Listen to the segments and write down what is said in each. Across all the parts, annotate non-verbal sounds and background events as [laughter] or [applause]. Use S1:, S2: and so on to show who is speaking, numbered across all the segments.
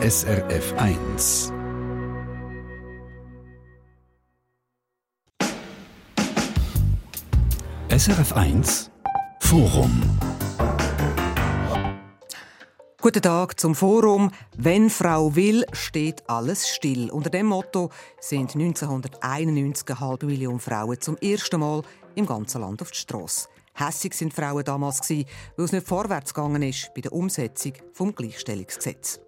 S1: SRF 1. SRF 1 Forum
S2: Guten Tag zum Forum. Wenn Frau will, steht alles still. Unter dem Motto sind 1991 eine halbe Million Frauen zum ersten Mal im ganzen Land auf die Strasse. Hässig sind Frauen damals weil es nicht vorwärts gegangen ist bei der Umsetzung vom Gleichstellungsgesetz.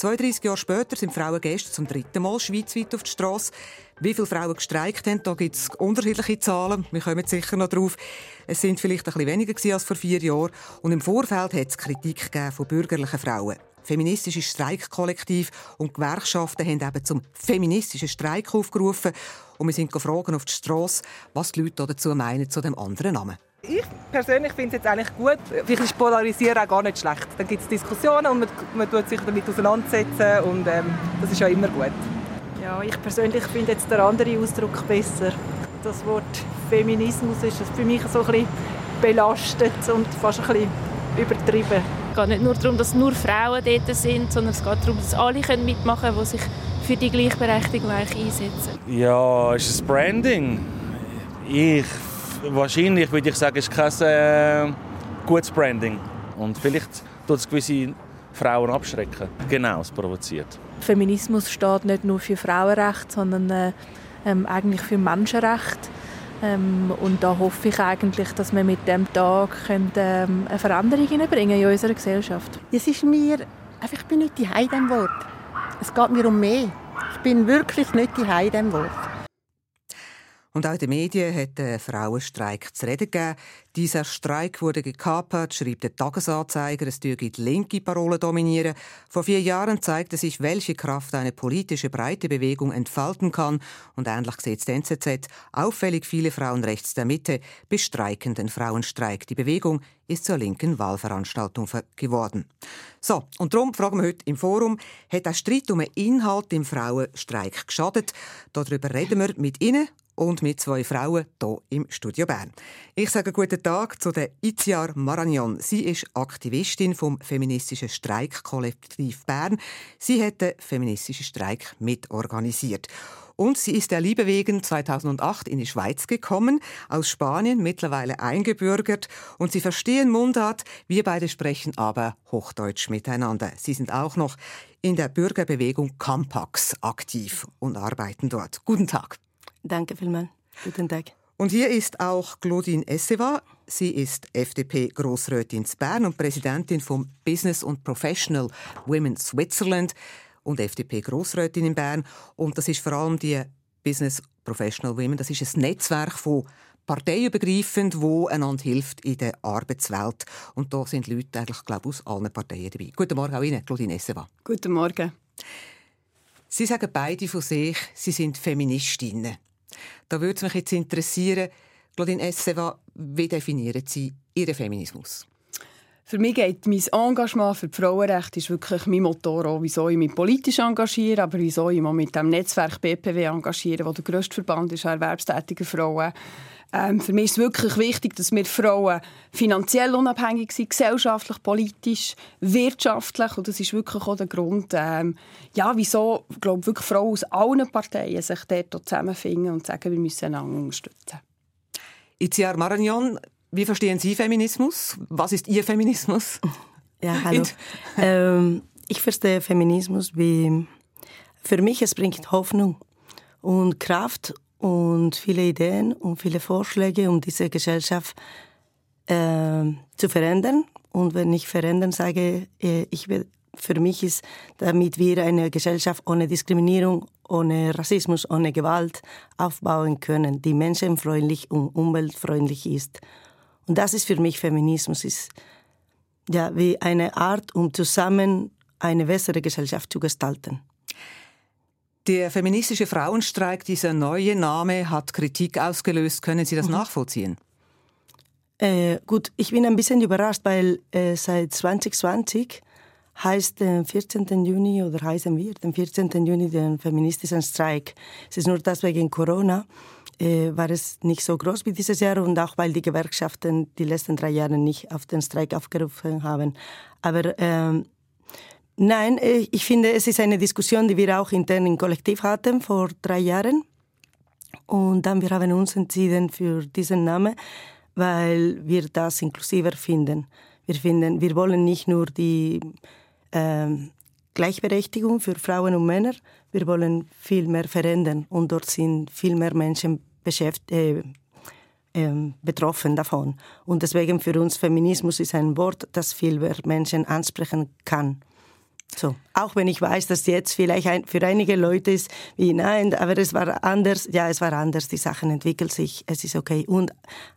S2: 32 Jahre später sind Frauen gestern zum dritten Mal schweizweit auf die Strasse. Wie viele Frauen gestreikt haben, da gibt es unterschiedliche Zahlen. Wir kommen sicher noch drauf. Es sind vielleicht ein bisschen weniger als vor vier Jahren. Und im Vorfeld hat es Kritik von bürgerlichen Frauen. Feministische Streikkollektiv und Gewerkschaften haben eben zum feministischen Streik aufgerufen. Und wir sind gefragt auf die Strasse, was die Leute dazu meinen, zu dem anderen Namen.
S3: Ich persönlich finde es jetzt eigentlich gut. Vielleicht ist Polarisieren auch gar nicht schlecht. Dann gibt es Diskussionen und man, man tut sich damit auseinandersetzen und ähm, das ist ja immer gut.
S4: Ja, ich persönlich finde jetzt der andere Ausdruck besser. Das Wort Feminismus ist für mich so ein bisschen belastet und fast ein bisschen übertrieben.
S5: Es geht nicht nur darum, dass nur Frauen dort sind, sondern es geht darum, dass alle mitmachen können, die sich für die Gleichberechtigung einsetzen.
S6: Ja, es ist ein Branding. Ich wahrscheinlich würde ich sagen, ist kein äh, gutes Branding. Und vielleicht tut es gewisse Frauen abschrecken. Genau, es provoziert.
S4: Feminismus steht nicht nur für Frauenrecht, sondern äh, ähm, eigentlich für Menschenrecht. Ähm, und da hoffe ich eigentlich, dass wir mit dem Tag können, ähm, eine Veränderung in unserer Gesellschaft.
S7: Es ist mir, einfach, ich bin nicht die Heide Wort. Es geht mir um mehr. Ich bin wirklich nicht die Heide Wort.
S2: Und auch in den Medien hat der Frauenstreik zu reden gegeben. Dieser Streik wurde gekapert, schreibt der Tagesanzeiger, es dürfe die linke Parole dominieren. Vor vier Jahren zeigte sich, welche Kraft eine politische breite Bewegung entfalten kann. Und ähnlich sieht die NZZ. Auffällig viele Frauen rechts der Mitte bestreiken den Frauenstreik. Die Bewegung ist zur linken Wahlveranstaltung geworden. So, und darum fragen wir heute im Forum, hat der Streit um den Inhalt im Frauenstreik geschadet? Darüber reden wir mit Ihnen und mit zwei Frauen hier im Studio Bern. Ich sage guten Tag zu der Itziar Maragnon. Sie ist Aktivistin vom feministischen Streikkollektiv Bern. Sie hat den feministischen Streik mitorganisiert. Und sie ist der Liebe wegen 2008 in die Schweiz gekommen, aus Spanien mittlerweile eingebürgert. Und sie verstehen Mundart, wir beide sprechen aber Hochdeutsch miteinander. Sie sind auch noch in der Bürgerbewegung Campax aktiv und arbeiten dort. Guten Tag.
S8: Danke vielmals. Guten Tag.
S2: Und hier ist auch Claudine Esseva. Sie ist FDP-Grossrätin in Bern und Präsidentin vom Business und Professional Women Switzerland und FDP-Grossrätin in Bern. Und das ist vor allem die Business Professional Women. Das ist ein Netzwerk von parteiübergreifend, wo einander hilft in der Arbeitswelt. Und da sind Leute eigentlich, glaube ich, aus allen Parteien dabei. Guten Morgen auch Ihnen, Claudine Esseva.
S8: Guten Morgen.
S2: Sie sagen beide von sich, Sie sind Feministinnen. Da würde mich jetzt interessieren, Claudine Esseva, wie definieren Sie Ihren Feminismus?
S8: Für mich geht mein Engagement für die Frauenrechte ist wirklich mein Motor, wieso ich mich politisch engagiere, aber wieso ich mich mit dem Netzwerk BPW engagiere, wo der grösste Verband ist erwerbstätiger Frauen. Ähm, für mich ist es wirklich wichtig, dass wir Frauen finanziell unabhängig sind, gesellschaftlich, politisch, wirtschaftlich. Und das ist wirklich auch der Grund, ähm, ja, wieso glaube wirklich Frauen aus allen Parteien sich dort zusammenfinden und sagen, wir müssen einander unterstützen.
S2: Itziar Maragnon, wie verstehen Sie Feminismus? Was ist Ihr Feminismus?
S9: Ja, [laughs] hallo. ähm, ich verstehe Feminismus wie, für mich, es bringt Hoffnung und Kraft und viele Ideen und viele Vorschläge, um diese Gesellschaft äh, zu verändern. Und wenn ich verändern sage, äh, ich will, für mich ist, damit wir eine Gesellschaft ohne Diskriminierung, ohne Rassismus, ohne Gewalt aufbauen können, die menschenfreundlich und umweltfreundlich ist. Und das ist für mich Feminismus, ist ja wie eine Art, um zusammen eine bessere Gesellschaft zu gestalten.
S2: Der feministische Frauenstreik, dieser neue Name, hat Kritik ausgelöst. Können Sie das mhm. nachvollziehen?
S9: Äh, gut, ich bin ein bisschen überrascht, weil äh, seit 2020 heißt den 14. Juni oder heißen wir den 14. Juni den feministischen Streik. Es ist nur das wegen Corona äh, war es nicht so groß wie dieses Jahr und auch weil die Gewerkschaften die letzten drei Jahre nicht auf den Streik aufgerufen haben. Aber ähm, Nein, äh, ich finde, es ist eine Diskussion, die wir auch intern im Kollektiv hatten vor drei Jahren. Und dann wir haben uns entschieden für diesen Namen, weil wir das inklusiver finden. Wir finden, wir wollen nicht nur die äh, Gleichberechtigung für Frauen und Männer, wir wollen viel mehr verändern und dort sind viel mehr Menschen beschäftigt, äh, äh, betroffen davon. Und deswegen für uns Feminismus ist ein Wort, das viel mehr Menschen ansprechen kann. So, auch wenn ich weiß, dass jetzt vielleicht ein, für einige Leute ist wie nein, aber es war anders. Ja, es war anders. Die Sachen entwickeln sich. Es ist okay. Und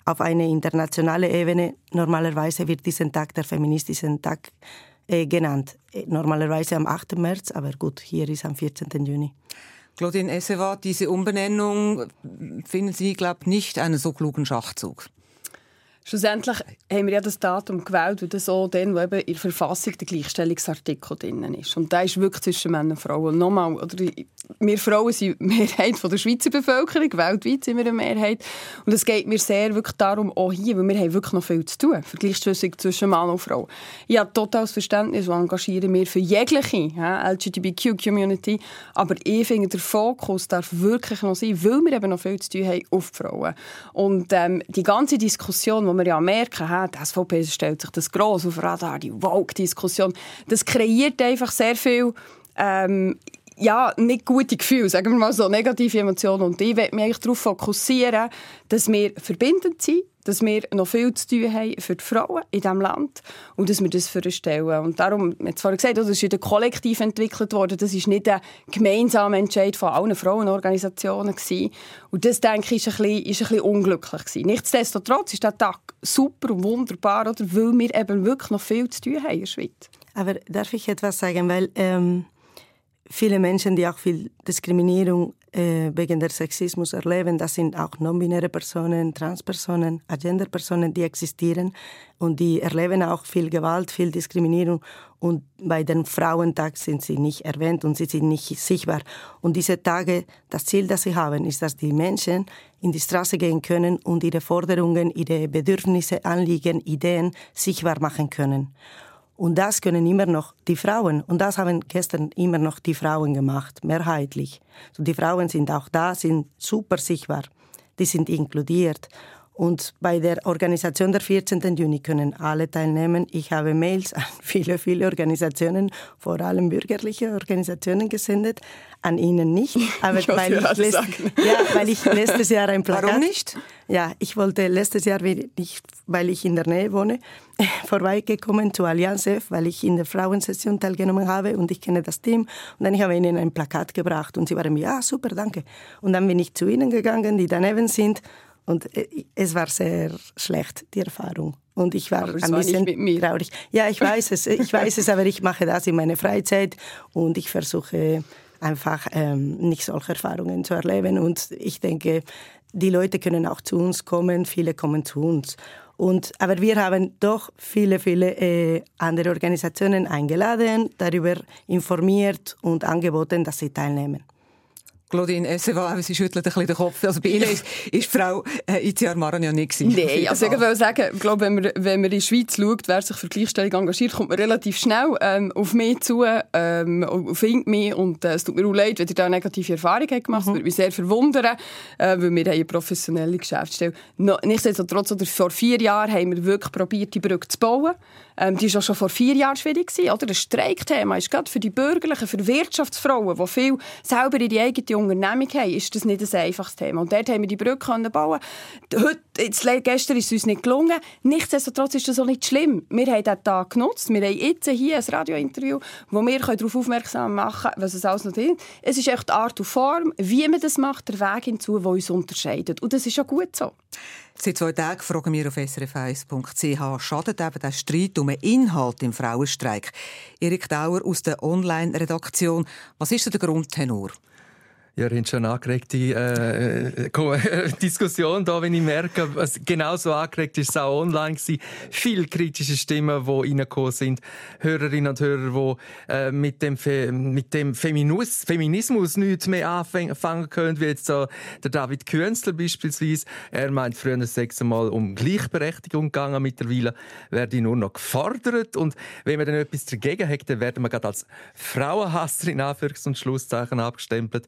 S9: auf eine internationale Ebene normalerweise wird diesen Tag der feministischen Tag äh, genannt. Normalerweise am 8. März, aber gut, hier ist am 14. Juni.
S2: Claudine Essewa, diese Umbenennung finden Sie, glaube ich, nicht einen so klugen Schachzug.
S8: Schlussendlich haben wir ja das Datum gewählt, weil das so dann, wo eben in der Verfassung der Gleichstellungsartikel drin ist. Und da ist wirklich zwischen Männern und Frauen. Nochmal, oder, wir Frauen sind die Mehrheit von der Schweizer Bevölkerung, weltweit sind wir eine Mehrheit. Und es geht mir sehr wirklich darum, auch hier, weil wir haben wirklich noch viel zu tun für Gleichstellung zwischen Mann und Frau. Ich habe totales Verständnis und engagiere mich für jegliche ja, LGBTQ-Community, aber ich finde, der Fokus darf wirklich noch sein, weil wir eben noch viel zu tun haben auf die Frauen. Und ähm, die ganze Diskussion, wo wir ja merken, he, die SVP stellt sich das gross auf Radar, die Vogue-Diskussion, das kreiert einfach sehr viel ähm, ja, nicht gute Gefühle, sagen wir mal so, negative Emotionen. Und ich möchte mich darauf fokussieren, dass wir verbindend sind, dass wir noch viel zu tun haben für die Frauen in diesem Land und dass wir das vorstellen. Und darum, habe vorhin gesagt, das ist wieder kollektiv entwickelt worden. Das ist nicht ein gemeinsamer Entscheid von allen Frauenorganisationen gewesen. Und das, denke ich, ist ein bisschen, ist ein bisschen unglücklich gewesen. Nichtsdestotrotz ist der Tag super und wunderbar, oder? weil wir eben wirklich noch viel zu tun haben in der Schweiz.
S9: Aber darf ich etwas sagen? Weil ähm, viele Menschen, die auch viel Diskriminierung äh, wegen der Sexismus erleben, das sind auch non-binäre Personen, Transpersonen, Agenderpersonen, die existieren und die erleben auch viel Gewalt, viel Diskriminierung und bei den Frauentag sind sie nicht erwähnt und sie sind nicht sichtbar. Und diese Tage, das Ziel, das sie haben, ist, dass die Menschen in die Straße gehen können und ihre Forderungen, ihre Bedürfnisse, Anliegen, Ideen sichtbar machen können. Und das können immer noch die Frauen. Und das haben gestern immer noch die Frauen gemacht, mehrheitlich. So die Frauen sind auch da, sind super sichtbar. Die sind inkludiert. Und bei der Organisation der 14. Juni können alle teilnehmen. Ich habe Mails an [laughs] viele, viele Organisationen, vor allem bürgerliche Organisationen gesendet, an Ihnen nicht. [laughs] Aber ich weil, ich letzt, ja, weil ich letztes Jahr ein [laughs] Plakat...
S2: Warum nicht?
S9: Ja, ich wollte letztes Jahr, nicht, weil ich in der Nähe wohne, vorbeigekommen zu Allianz F, weil ich in der Frauensession teilgenommen habe und ich kenne das Team. Und dann habe ich ihnen ein Plakat gebracht und sie waren mir, ja, super, danke. Und dann bin ich zu ihnen gegangen, die daneben sind und äh, es war sehr schlecht, die Erfahrung. Und ich war ein bisschen traurig. Ja, ich weiß es, ich weiß es, aber ich mache das in meiner Freizeit und ich versuche einfach ähm, nicht solche Erfahrungen zu erleben. Und ich denke, die Leute können auch zu uns kommen, viele kommen zu uns. Und, aber wir haben doch viele, viele äh, andere Organisationen eingeladen, darüber informiert und angeboten, dass sie teilnehmen.
S2: Claudine Essewa, sie schüttelt ein bisschen den Kopf. Also bei Ihnen ist, ist Frau äh, Itziar Maran ja nicht gewesen.
S8: Nein, also ich will sagen, ich glaube, wenn man, wenn man in die Schweiz schaut, wer sich für Gleichstellung engagiert, kommt man relativ schnell ähm, auf mich zu, ähm, findet mich und äh, es tut mir auch leid, wenn ihr da negative Erfahrung habt gemacht. Mhm. Das würde mich sehr verwundern, äh, weil wir eine professionelle Geschäftsstelle. No, nichtsdestotrotz, oder vor vier Jahren haben wir wirklich probiert, die Brücke zu bauen. Ähm, die war auch schon vor vier Jahren schwierig. Gewesen, oder? Das Streikthema ist gerade für die Bürgerlichen, für Wirtschaftsfrauen, die viel selber in die eigene Unternehmung haben, ist das nicht ein einfaches Thema. Und dort haben wir die Brücke bauen Heute, jetzt, Gestern ist es uns nicht gelungen. Nichtsdestotrotz ist das auch nicht schlimm. Wir haben diesen Tag genutzt. Wir haben jetzt hier ein Radiointerview, wo wir darauf aufmerksam machen können, was es alles noch drin Es ist echt die Art und Form, wie man das macht, der Weg hinzu, der uns unterscheidet. Und das ist auch gut so.
S2: Seit zwei Tagen fragen wir auf srf1.ch, schadet eben der Streit um den Inhalt im Frauenstreik? Erik Dauer aus der Online-Redaktion. Was ist der Grundtenor?
S10: Ja, ihr habt schon angeregte äh, äh [laughs] Diskussion da, wenn ich merke. Genauso angeregt ist es auch online gewesen. Viele kritische Stimmen, die reingekommen sind. Hörerinnen und Hörer, die äh, mit dem, Fe mit dem Feminismus, Feminismus nichts mehr anfangen können, wie jetzt so der David Künstler beispielsweise. Er meint, früher sechs Mal um Gleichberechtigung gegangen. Mittlerweile werde ich nur noch gefordert. Und wenn man dann etwas dagegen hat, dann werden wir gerade als Frauenhasser in Anführungs- und Schlusszeichen abgestempelt.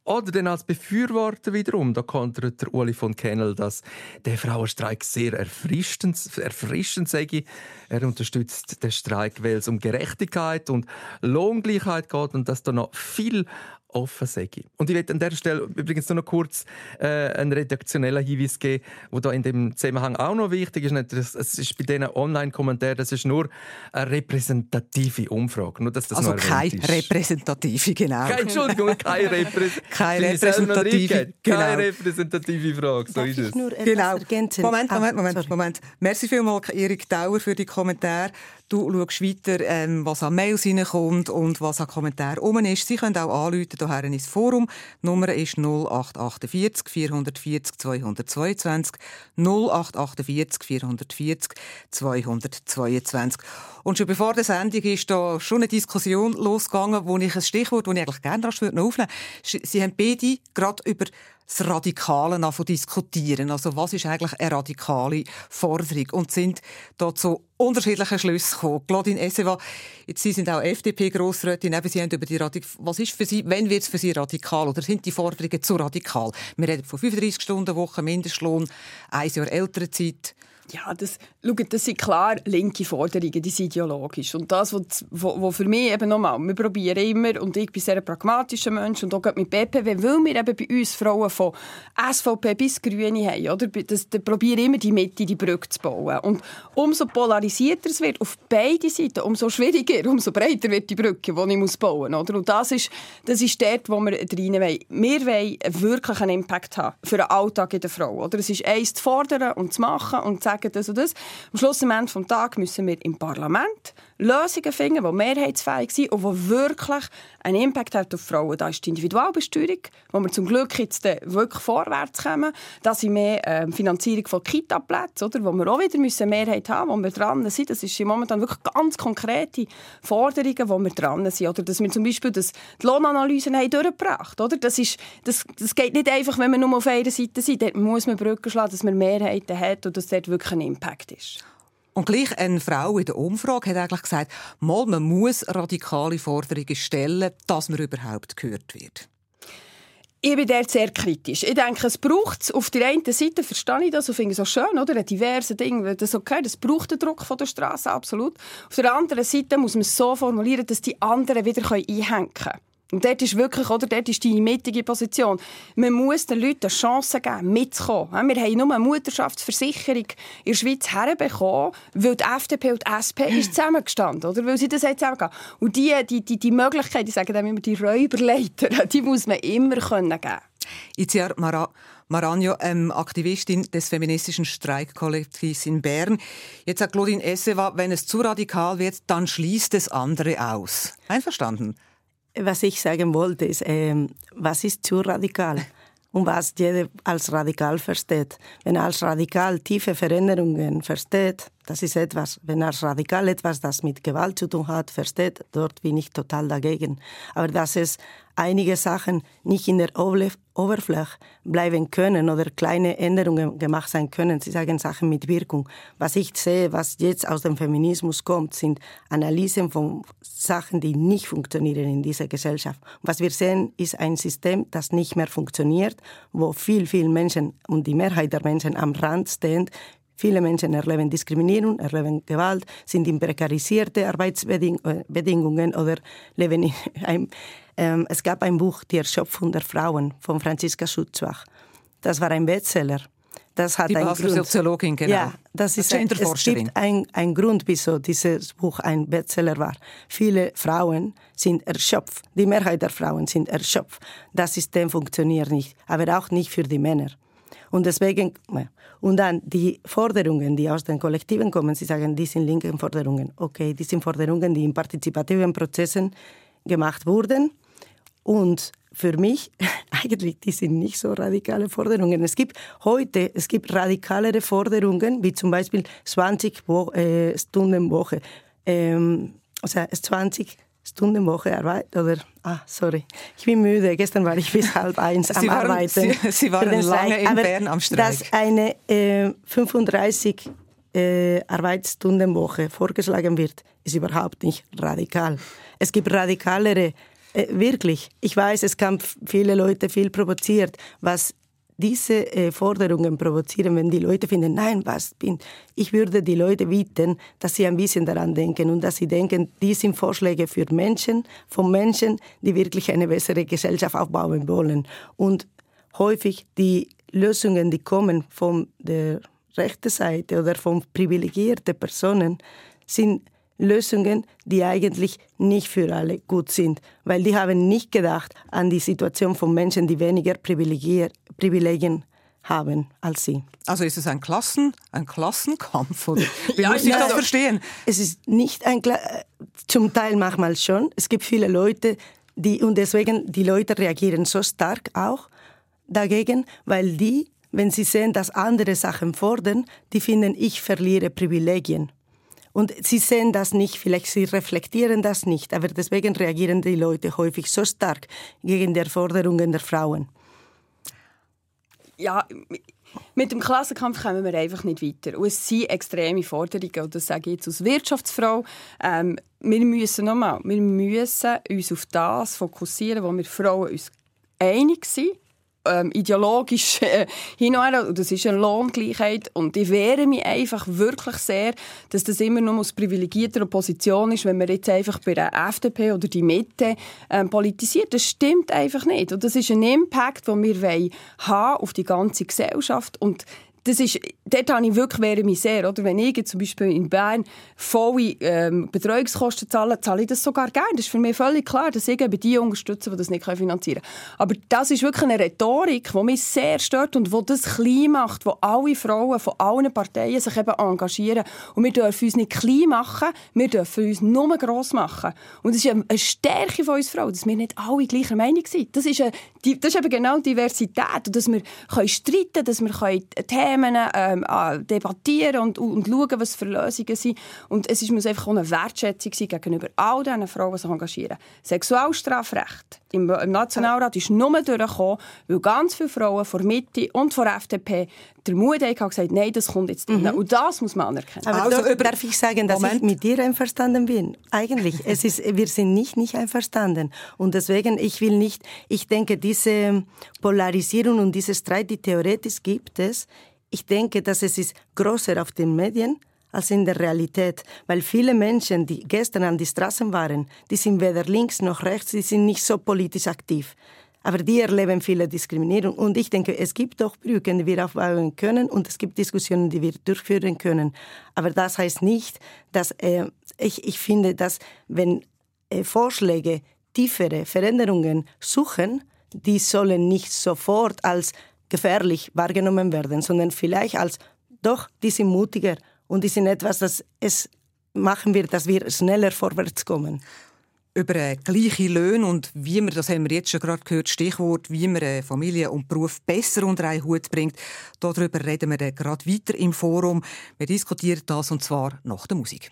S10: Oder dann als Befürworter wiederum, da kontert der Uli von Kennel, dass der Frauenstreik sehr erfrischend, erfrischend sei. Er unterstützt den Streik, weil es um Gerechtigkeit und Lohngleichheit geht und dass da noch viel offen sei. Und ich möchte an dieser Stelle übrigens nur noch kurz äh, einen redaktionellen Hinweis geben, der da in dem Zusammenhang auch noch wichtig ist. Es ist bei diesen Online-Kommentaren, das ist nur eine repräsentative Umfrage. Nur, dass das
S2: also keine repräsentative, genau.
S10: Keine, Entschuldigung, keine, [laughs] Reprä
S2: keine repräsentative.
S10: Genau. Keine repräsentative Frage, so ist es.
S2: Genau. Moment, Moment, Moment, ah, Moment. Merci vielmals, Erik Dauer, für die Kommentare. Du schaust weiter, ähm, was an Mails reinkommt und was an Kommentaren rum ist. Sie können auch anrufen hierher ins Forum. Die Nummer ist 0848 440 222 0848 440 222. Und schon bevor der Sendung ist da schon eine Diskussion losgegangen, wo ich ein Stichwort, das ich eigentlich gerne rasch aufnehmen würde. Sie haben beide gerade über das Radikale diskutieren. Also was ist eigentlich eine radikale Forderung? Und sind da zu unterschiedlichen Schlüssen gekommen. Claudine Esseva, Sie sind auch FDP-Grossrätin, Sie haben über die Radik was ist für Sie, wenn wird es für Sie radikal oder sind die Forderungen zu radikal? Wir reden von 35 Stunden Woche, Mindestlohn, ein Jahr Elternzeit.
S8: Ja, das, schaut, das sind klar linke Forderungen, die sind ideologisch. Und das, was, was für mich eben nochmal, wir probieren immer, und ich bin sehr ein pragmatischer Mensch, und auch mit BPW, weil wir eben bei uns Frauen von SVP bis Grüne haben, oder? Das, da probieren immer die Mitte, die Brücke zu bauen. Und umso polarisierter es wird, auf beide Seiten, umso schwieriger, [laughs] umso breiter wird die Brücke, die ich muss bauen muss. Und das ist, das ist dort, wo wir rein wollen. Wir wollen wirklich einen Impact haben für den Alltag in der Frau. Oder? Es ist eins zu fordern und zu machen und zu sagen, das und das. Am Schluss, am Ende des Tages, müssen wir im Parlament Lösungen finden, die mehrheitsfähig sind und die wirklich einen Impact haben auf Frauen. Da ist die Individualbesteuerung, wo wir zum Glück jetzt wirklich vorwärts kommen. Da sind mehr äh, Finanzierung von Kita-Plätzen, wo wir auch wieder müssen Mehrheit haben wo wir dran sind. Das sind momentan wirklich ganz konkrete Forderungen, wo wir dran sind. Oder dass wir zum Beispiel das, die Lohnanalysen haben durchgebracht haben. Das, ist, das, das geht nicht einfach, wenn wir nur auf einer Seite sind. Dort muss man Brücken schlagen, dass man Mehrheiten hat und dass dort wirklich ein Impact ist.
S2: Und gleich eine Frau in der Umfrage hat eigentlich gesagt, mal, man muss radikale Forderungen stellen, dass man überhaupt gehört wird.
S8: Ich bin dort sehr kritisch. Ich denke, es braucht es. Auf der einen Seite verstehe ich das und finde es so schön, oder? Ein diverse Ding, das okay, das braucht den Druck von der Straße, absolut. Auf der anderen Seite muss man es so formulieren, dass die anderen wieder einhängen können. Und dort ist wirklich, oder, dort ist die mittige Position. Man muss den Leuten eine Chance geben, mitzukommen. Wir haben nur eine Mutterschaftsversicherung in der Schweiz herbekommen, weil die FDP und die SP ist zusammengestanden, oder? Weil sie das zusammengehen. Und die, die, die, die Möglichkeit, die sagen immer die Räuberleiter, [laughs] die muss man immer können geben.
S2: Itziar Mara Maranjo, ähm, Aktivistin des feministischen Streikkollektivs in Bern. Jetzt sagt Claudine Essewa, wenn es zu radikal wird, dann schließt es andere aus. Einverstanden?
S9: Was ich sagen wollte, ist, äh, was ist zu radikal? Und was jeder als radikal versteht. Wenn er als radikal tiefe Veränderungen versteht, das ist etwas. Wenn er als radikal etwas, das mit Gewalt zu tun hat, versteht, dort bin ich total dagegen. Aber dass es einige Sachen nicht in der Oberfläche bleiben können oder kleine Änderungen gemacht sein können. Sie sagen Sachen mit Wirkung. Was ich sehe, was jetzt aus dem Feminismus kommt, sind Analysen von Sachen, die nicht funktionieren in dieser Gesellschaft. Was wir sehen, ist ein System, das nicht mehr funktioniert, wo viel, viel Menschen und die Mehrheit der Menschen am Rand stehen, Viele Menschen erleben Diskriminierung, erleben Gewalt, sind in prekarisierte Arbeitsbedingungen oder leben in einem. Ähm, es gab ein Buch, Die Erschöpfung der Frauen, von Franziska Schutzbach. Das war ein Bestseller.
S2: Das hat Die einen Grund. Soziologin, genau.
S9: Ja, das ist ein, es gibt einen Grund, wieso dieses Buch ein Bestseller war. Viele Frauen sind erschöpft. Die Mehrheit der Frauen sind erschöpft. Das System funktioniert nicht, aber auch nicht für die Männer. Und deswegen, und dann die Forderungen, die aus den Kollektiven kommen, sie sagen, die sind linken Forderungen. Okay, die sind Forderungen, die in partizipativen Prozessen gemacht wurden. Und für mich, [laughs] eigentlich, die sind nicht so radikale Forderungen. Es gibt heute, es gibt radikalere Forderungen, wie zum Beispiel 20 Wo äh, Stunden Woche, ähm, also 20 Stunden Woche Arbeit oder? Ah sorry. Ich bin müde. Gestern war ich bis [laughs] halb eins am
S2: waren,
S9: Arbeiten.
S2: Sie, Sie waren lange in
S9: Aber
S2: Bern am Streik.
S9: dass eine äh, 35 äh, Arbeitsstundenwoche vorgeschlagen wird ist überhaupt nicht radikal. Es gibt radikalere äh, wirklich ich weiß es kann viele Leute viel provoziert was diese äh, Forderungen provozieren, wenn die Leute finden, nein, was bin. Ich würde die Leute bitten, dass sie ein bisschen daran denken und dass sie denken, die sind Vorschläge für Menschen, von Menschen, die wirklich eine bessere Gesellschaft aufbauen wollen. Und häufig die Lösungen, die kommen von der rechten Seite oder von privilegierten Personen, sind Lösungen, die eigentlich nicht für alle gut sind, weil die haben nicht gedacht an die Situation von Menschen, die weniger Privilegien haben als sie.
S2: Also ist es ein Klassen, ein Klassenkampf oder [laughs] wie muss ich das verstehen?
S9: Es ist nicht ein Kla zum Teil manchmal schon. Es gibt viele Leute, die und deswegen die Leute reagieren so stark auch dagegen, weil die, wenn sie sehen, dass andere Sachen fordern, die finden, ich verliere Privilegien. Und sie sehen das nicht, vielleicht sie reflektieren das nicht, aber deswegen reagieren die Leute häufig so stark gegen die Forderungen der Frauen.
S8: Ja, mit dem Klassenkampf kommen wir einfach nicht weiter. Und es sind extreme Forderungen. Und das sage ich jetzt als Wirtschaftsfrau. Ähm, wir müssen nochmal, wir müssen uns auf das fokussieren, wo wir Frauen uns einig sind ähm, ideologisch [laughs] äh, hin und her. Das ist eine Lohngleichheit. Und ich wehre mich einfach wirklich sehr, dass das immer nur aus privilegierter Position ist, wenn man jetzt einfach bei der FDP oder die Mitte ähm, politisiert. Das stimmt einfach nicht. Und das ist ein Impact, den wir haben auf die ganze Gesellschaft. Und das ist, dort habe ich wirklich wäre mich sehr, oder? Wenn ich zum Beispiel in Bern volle ähm, Betreuungskosten zahle, zahle ich das sogar gerne. Das ist für mich völlig klar, dass ich eben die unterstütze, die das nicht finanzieren können. Aber das ist wirklich eine Rhetorik, die mich sehr stört und die das klein macht, wo alle Frauen von allen Parteien sich eben engagieren. Und wir dürfen uns nicht klein machen, wir dürfen uns nur gross machen. Und es ist eine Stärke von uns Frauen, dass wir nicht alle gleicher Meinung sind. Das ist, eine, das ist eben genau Diversität. Und dass wir können streiten dass wir können Themen ähm, debattieren und, und schauen, was für Lösungen sind. Und es muss einfach auch eine Wertschätzung sein gegenüber all diesen Frauen, die sich engagieren. Sexualstrafrecht im, im Nationalrat ist nur durchgekommen, weil ganz viele Frauen von Mitte und von FDP der Mut haben gesagt, nein, das kommt jetzt mhm. Und das muss man anerkennen.
S9: Aber also, darf, darf ich sagen, dass Moment. ich mit dir einverstanden bin? Eigentlich, [laughs] es ist, wir sind nicht nicht einverstanden. Und deswegen, ich will nicht, ich denke, diese Polarisierung und diese Streit, die theoretisch gibt es, ich denke, dass es ist größer auf den Medien als in der Realität, weil viele Menschen, die gestern an die Straßen waren, die sind weder links noch rechts, die sind nicht so politisch aktiv. Aber die erleben viele Diskriminierung. Und ich denke, es gibt doch Brücken, die wir aufbauen können und es gibt Diskussionen, die wir durchführen können. Aber das heißt nicht, dass äh, ich, ich finde, dass wenn äh, Vorschläge tiefere Veränderungen suchen, die sollen nicht sofort als gefährlich wahrgenommen werden, sondern vielleicht als doch, die sind mutiger und die sind etwas, das es machen wird, dass wir schneller vorwärts kommen
S2: über äh, gleiche Löhne und wie man, das haben wir jetzt schon gerade gehört, Stichwort, wie man äh, Familie und Beruf besser unter einen Hut bringt. Darüber reden wir äh, gerade weiter im Forum. Wir diskutieren das und zwar nach der Musik.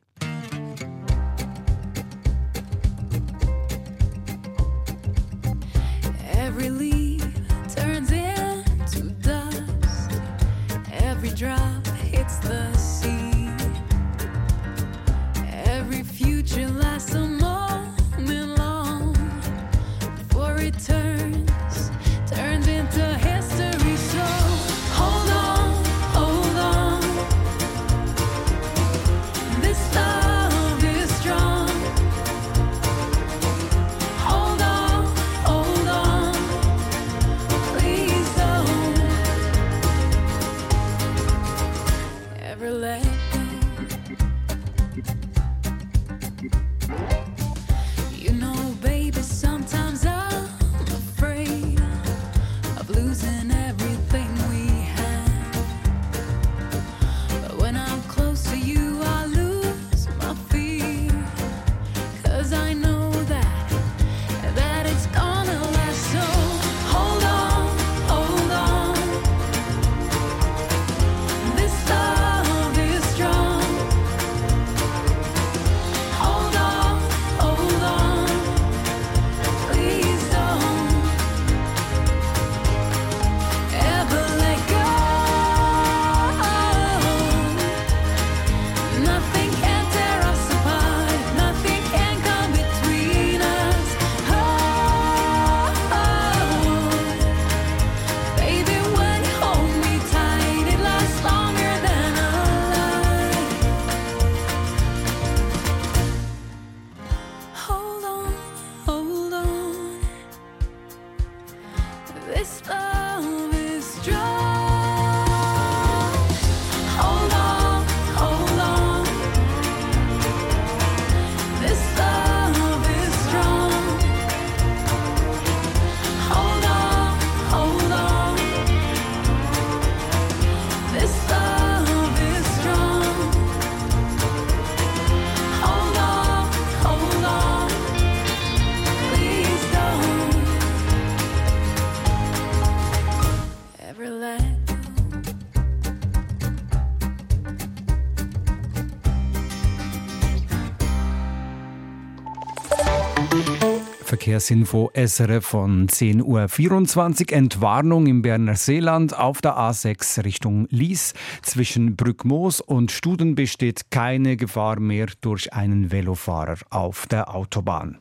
S11: Verkehrsinfo SRF von 10.24 Uhr. Entwarnung im Berner Seeland auf der A6 Richtung Lies. Zwischen Brückmoos und Studen besteht keine Gefahr mehr durch einen Velofahrer auf der Autobahn.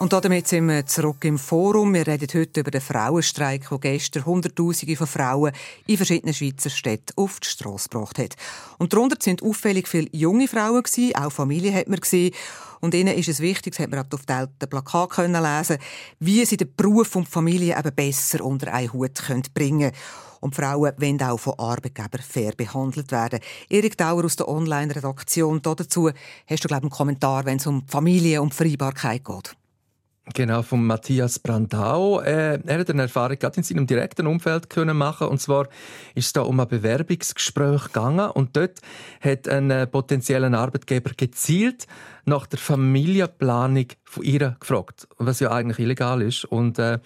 S2: Und damit sind wir zurück im Forum. Wir reden heute über den Frauenstreik, der gestern Hunderttausende von Frauen in verschiedenen Schweizer Städten auf die Strasse gebracht hat. Und darunter sind auffällig viele junge Frauen gewesen, auch Familien hat man gesehen. Und ihnen ist es wichtig, das hat man auf dem Plakat können lesen, wie sie den Beruf und die Familie eben besser unter einen Hut bringen können. Und Frauen wollen auch von Arbeitgebern fair behandelt werden. Erik Dauer aus der Online-Redaktion. Dazu hast du, glaube ich, einen Kommentar, wenn es um Familie und Freibarkeit geht.
S10: Genau, von Matthias Brandau. Äh, er hat eine Erfahrung gerade in seinem direkten Umfeld können machen und zwar ist es da um ein Bewerbungsgespräch gegangen und dort hat ein äh, potenzieller Arbeitgeber gezielt nach der Familienplanung von ihr gefragt, was ja eigentlich illegal ist und äh,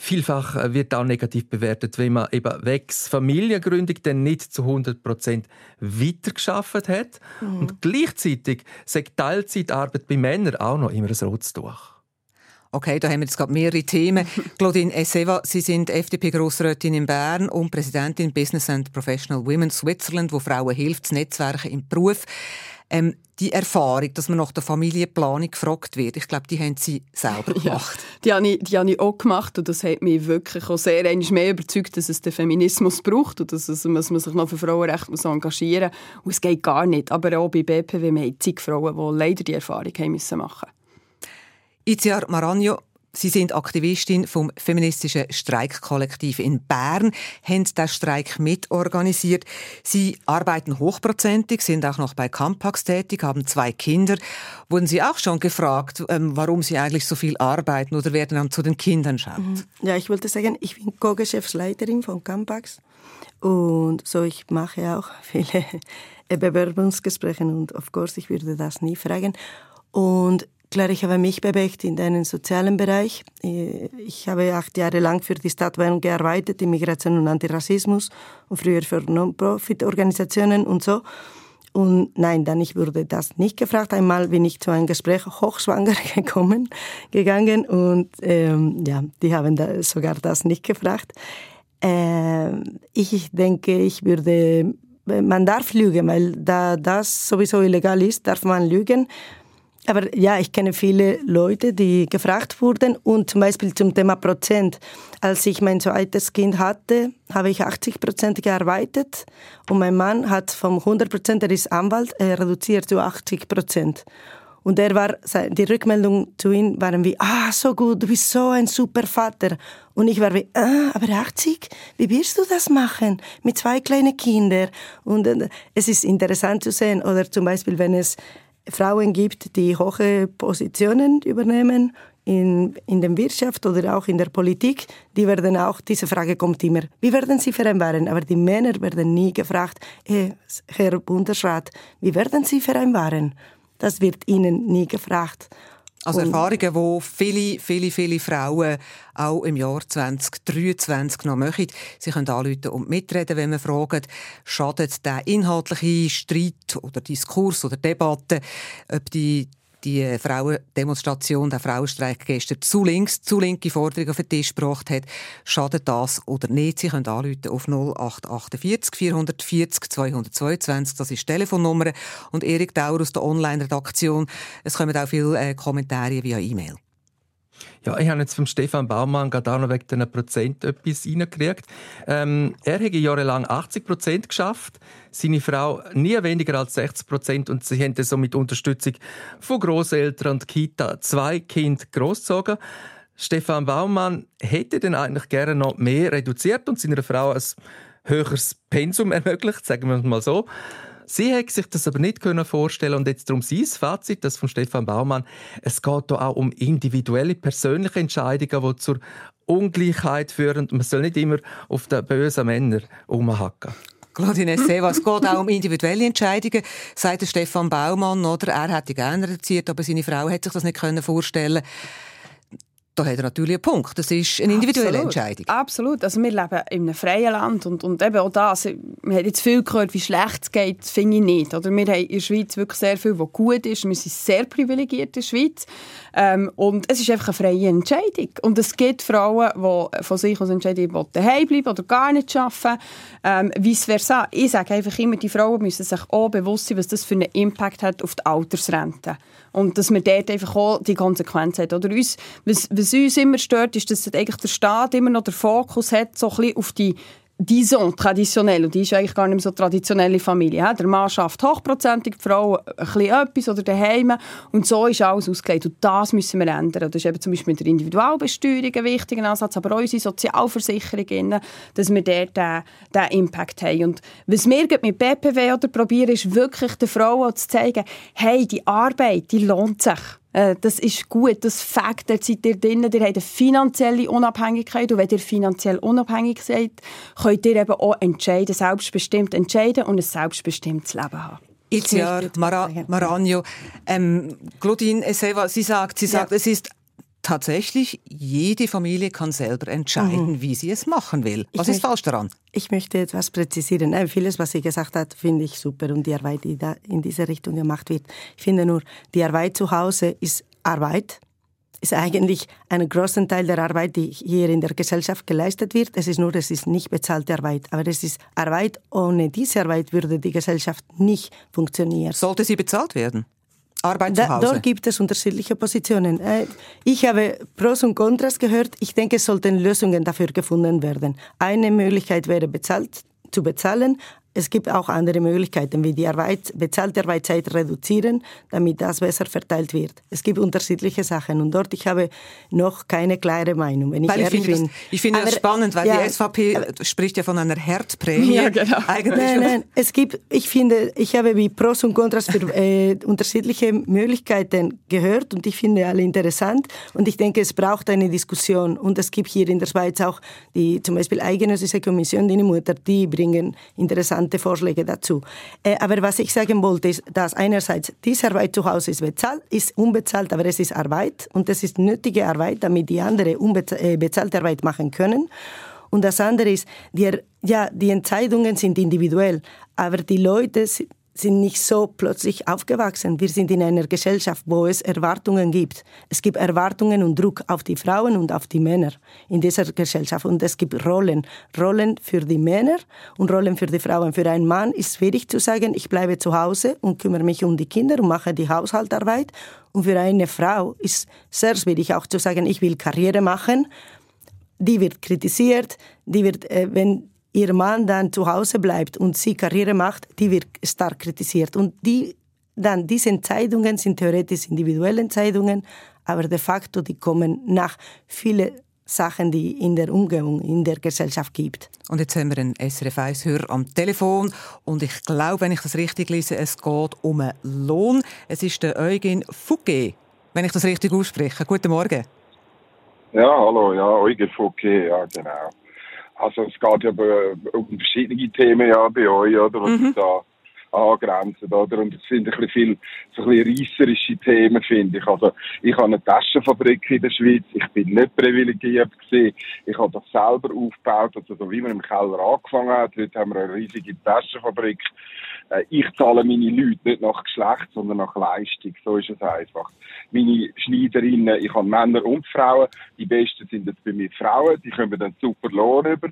S10: Vielfach äh, wird auch negativ bewertet, wenn man eben wegs Familiengründung dann nicht zu 100 Prozent weitergeschafft hat. Mhm. Und gleichzeitig sagt Teilzeitarbeit bei Männern auch noch immer ein rotes Tuch.
S2: Okay, da haben wir jetzt gerade mehrere Themen. [laughs] Claudine Esseva, Sie sind FDP-Grossrätin in Bern und Präsidentin Business and Professional Women Switzerland, wo Frauen hilft, das Netzwerken im Beruf. Ähm, die Erfahrung, dass man nach der Familienplanung gefragt wird, ich glaube, die haben Sie selber [laughs] gemacht.
S8: Ja, die, habe ich, die habe ich auch gemacht und das hat mich wirklich auch sehr mehr überzeugt, dass es den Feminismus braucht und dass, es, dass man sich noch für Frauenrechte muss engagieren muss. Und es geht gar nicht. Aber auch bei BPW, wir haben zig Frauen, die leider die Erfahrung haben müssen machen
S2: Itziar Maranjo, Sie sind Aktivistin vom feministischen Streikkollektiv in Bern, haben den Streik mitorganisiert. Sie arbeiten hochprozentig, sind auch noch bei Campax tätig, haben zwei Kinder. Wurden Sie auch schon gefragt, ähm, warum Sie eigentlich so viel arbeiten oder werden dann zu den Kindern schauen? Mhm.
S9: Ja, ich wollte sagen, ich bin Co-Geschäftsleiterin von Campax und so ich mache auch viele [laughs] Bewerbungsgespräche und of course ich würde das nie fragen und Klar, ich habe mich bewegt in einem sozialen Bereich. Ich habe acht Jahre lang für die Stadt Bern gearbeitet, Immigration und Antirassismus und früher für Non-Profit-Organisationen und so. Und nein, dann ich wurde das nicht gefragt. Einmal bin ich zu einem Gespräch hochschwanger [laughs] gekommen, gegangen und ähm, ja, die haben da sogar das nicht gefragt. Ähm, ich denke, ich würde, man darf lügen, weil da das sowieso illegal ist, darf man lügen. Aber ja, ich kenne viele Leute, die gefragt wurden und zum Beispiel zum Thema Prozent. Als ich mein zweites Kind hatte, habe ich 80 Prozent gearbeitet und mein Mann hat vom 100 Prozent, er ist Anwalt, er reduziert zu 80 Prozent. Und er war, die Rückmeldung zu ihm waren wie, ah, so gut, du bist so ein super Vater. Und ich war wie, ah, aber 80? Wie wirst du das machen? Mit zwei kleinen Kindern. Und äh, es ist interessant zu sehen, oder zum Beispiel, wenn es Frauen gibt, die hohe Positionen übernehmen in, in der Wirtschaft oder auch in der Politik, die werden auch, diese Frage kommt immer, wie werden sie vereinbaren? Aber die Männer werden nie gefragt, hey, Herr Bundesrat, wie werden sie vereinbaren? Das wird ihnen nie gefragt.
S2: Also Erfahrungen, die viele, viele, viele Frauen auch im Jahr 2023 noch machen. Sie können anrufen und mitreden, wenn man fragt, schadet der inhaltliche Streit oder Diskurs oder Debatte, ob die die Frauendemonstration, der Frauenstreik gestern zu links, zu linke Forderungen auf den Tisch gebracht hat. Schadet das oder nicht? Sie können anrufen auf 0848 440 222. Das ist die Telefonnummer. Und Erik Dauer aus der Online-Redaktion. Es kommen auch viele äh, Kommentare via E-Mail.
S10: Ja, ich habe jetzt vom Stefan Baumann gerade auch noch wegen den Prozent etwas reingekriegt. Ähm, er hat jahrelang 80 Prozent geschafft, seine Frau nie weniger als 60 Prozent und sie haben so mit Unterstützung von Großeltern und Kita zwei Kinder großgezogen. Stefan Baumann hätte dann eigentlich gerne noch mehr reduziert und seiner Frau ein höheres Pensum ermöglicht, sagen wir es mal so. Sie hätte sich das aber nicht vorstellen und jetzt darum sein Fazit, das von Stefan Baumann. Es geht hier auch um individuelle, persönliche Entscheidungen, die zur Ungleichheit führen. Man soll nicht immer auf den bösen Männern umhacken.
S2: Claudine Seva, es geht auch um individuelle Entscheidungen, sagt Stefan Baumann. Oder? Er hätte gerne reduziert, aber seine Frau hätte sich das nicht vorstellen können da hat er natürlich einen Punkt. Das ist eine individuelle
S8: Absolut.
S2: Entscheidung.
S8: Absolut. Also wir leben in einem freien Land und, und eben auch das, wir haben jetzt viel gehört, wie schlecht es geht, finde ich nicht. Oder wir haben in der Schweiz wirklich sehr viel, was gut ist. Wir sind sehr privilegiert in der Schweiz. Ähm, und es ist einfach eine freie Entscheidung. Und es gibt Frauen, die von sich aus entscheiden, die daheim bleiben oder gar nicht arbeiten. Ähm, vice versa. Ich sage einfach immer, die Frauen müssen sich auch bewusst sein, was das für einen Impact hat auf die Altersrente. Und dass man dort einfach auch die Konsequenzen hat. Oder uns, was, was uns immer stört, ist, dass eigentlich der Staat immer noch den Fokus hat, so ein bisschen auf die Dison, traditionell, und die ist eigentlich gar nicht mehr so traditionelle Familie. Der Mann schafft hochprozentig, die Frau ein bisschen etwas oder daheim und so ist alles ausgelegt. Und das müssen wir ändern. Das ist eben zum Beispiel mit der Individualbesteuerung ein wichtiger Ansatz, aber auch unsere Sozialversicherungen, dass wir dort diesen, diesen Impact haben. Und was wir mit BPW oder probieren, ist wirklich den Frauen zu zeigen, hey, die Arbeit, die lohnt sich. Äh, Das ist gut, das Fakt, dort seid ihr drin, ihr habt eine finanzielle Unabhängigkeit und wenn ihr finanziell unabhängig seid, könnt ihr eben auch entscheiden, selbstbestimmt entscheiden und ein selbstbestimmtes Leben haben.
S2: Itziar Mara, Maranjo, ähm, Claudine Eseva, sie sagt, sie sagt, es ist tatsächlich, jede Familie kann selber entscheiden,
S9: Mhm.
S2: wie sie es machen will.
S9: Ich
S2: Was ist
S9: möchte-
S2: falsch daran?
S9: Ich möchte etwas präzisieren. Äh, Vieles, was sie gesagt hat, finde ich super und die Arbeit, die da in diese Richtung gemacht wird. Ich finde nur, die Arbeit zu Hause ist Arbeit, ist eigentlich ein großen Teil der Arbeit, die hier in der Gesellschaft geleistet wird. Es ist nur, es ist nicht bezahlte Arbeit, aber es ist Arbeit. Ohne diese Arbeit würde die Gesellschaft nicht funktionieren.
S2: Sollte sie bezahlt werden? Arbeit zu
S9: Da,
S2: Hause?
S9: dort gibt es unterschiedliche Positionen. Äh, Ich habe Pros und Kontras gehört. Ich denke, es sollten Lösungen dafür gefunden werden. Eine Möglichkeit wäre, bezahlt, zu bezahlen. Es gibt auch andere Möglichkeiten, wie die Arbeit, bezahlte Arbeitszeit reduzieren, damit das besser verteilt wird. Es gibt unterschiedliche Sachen und dort ich habe noch keine klare Meinung, wenn ich
S2: Weil ich finde,
S9: bin.
S2: das, ich finde das
S9: Aber,
S2: spannend, weil
S9: ja,
S2: die SVP spricht ja von einer Herdprämie.
S9: Ja, genau.
S2: Eigentlich.
S9: Nein, nein, es gibt, ich finde, ich habe wie Pros und Kontras für äh, unterschiedliche Möglichkeiten gehört und ich finde alle interessant und ich denke, es braucht eine Diskussion und es gibt hier in der Schweiz auch die zum Beispiel Eidgenössische Kommission die Mutter, die bringen interessante Vorschläge dazu. Äh, aber was ich sagen wollte, ist, dass einerseits diese Arbeit zu Hause ist bezahlt, ist unbezahlt, aber es ist Arbeit und es ist nötige Arbeit, damit die andere unbezahlte äh, Arbeit machen können. Und das andere ist, die, ja, die Entscheidungen sind individuell, aber die Leute si- sind nicht so plötzlich aufgewachsen. Wir sind in einer Gesellschaft, wo es Erwartungen gibt. Es gibt Erwartungen und Druck auf die Frauen und auf die Männer in dieser Gesellschaft. Und es gibt Rollen. Rollen für die Männer und Rollen für die Frauen. Für einen Mann ist es schwierig zu sagen, ich bleibe zu Hause und kümmere mich um die Kinder und mache die Haushaltarbeit. Und für eine Frau ist es sehr schwierig auch zu sagen, ich will Karriere machen die wird kritisiert, die wird, äh, wenn ihr Mann dann zu Hause bleibt und sie Karriere macht, die wird stark kritisiert. Und die, dann, diese Entscheidungen sind theoretisch individuelle Entscheidungen, aber de facto, die kommen nach vielen Sachen, die in der Umgebung, in der Gesellschaft gibt.
S2: Und jetzt haben wir einen SRF 1-Hörer am Telefon und ich glaube, wenn ich das richtig lese, es geht um einen Lohn. Es ist der Eugen Fouquet, wenn ich das richtig ausspreche. Guten Morgen.
S12: Ja, hallo, ja, Eugen Fouquet, ja, genau. Also es geht ja um verschiedene Themen ja bei euch, oder, was mhm. da angrenzen, oder? Und es sind ein bisschen viel, so ein bisschen reisserische Themen, finde ich. Also, ich habe eine Taschenfabrik in der Schweiz, ich bin nicht privilegiert gewesen. Ich habe das selber aufgebaut, also so wie man im Keller angefangen hat. Heute haben wir eine riesige Taschenfabrik. Äh, Ich zahle meine Leute nicht nach Geschlecht, sondern nach Leistung. So ist es einfach. Meine Schneiderinnen, ich habe Männer und Frauen. Die besten sind jetzt bei mir Frauen. Die können dann super Lohn über.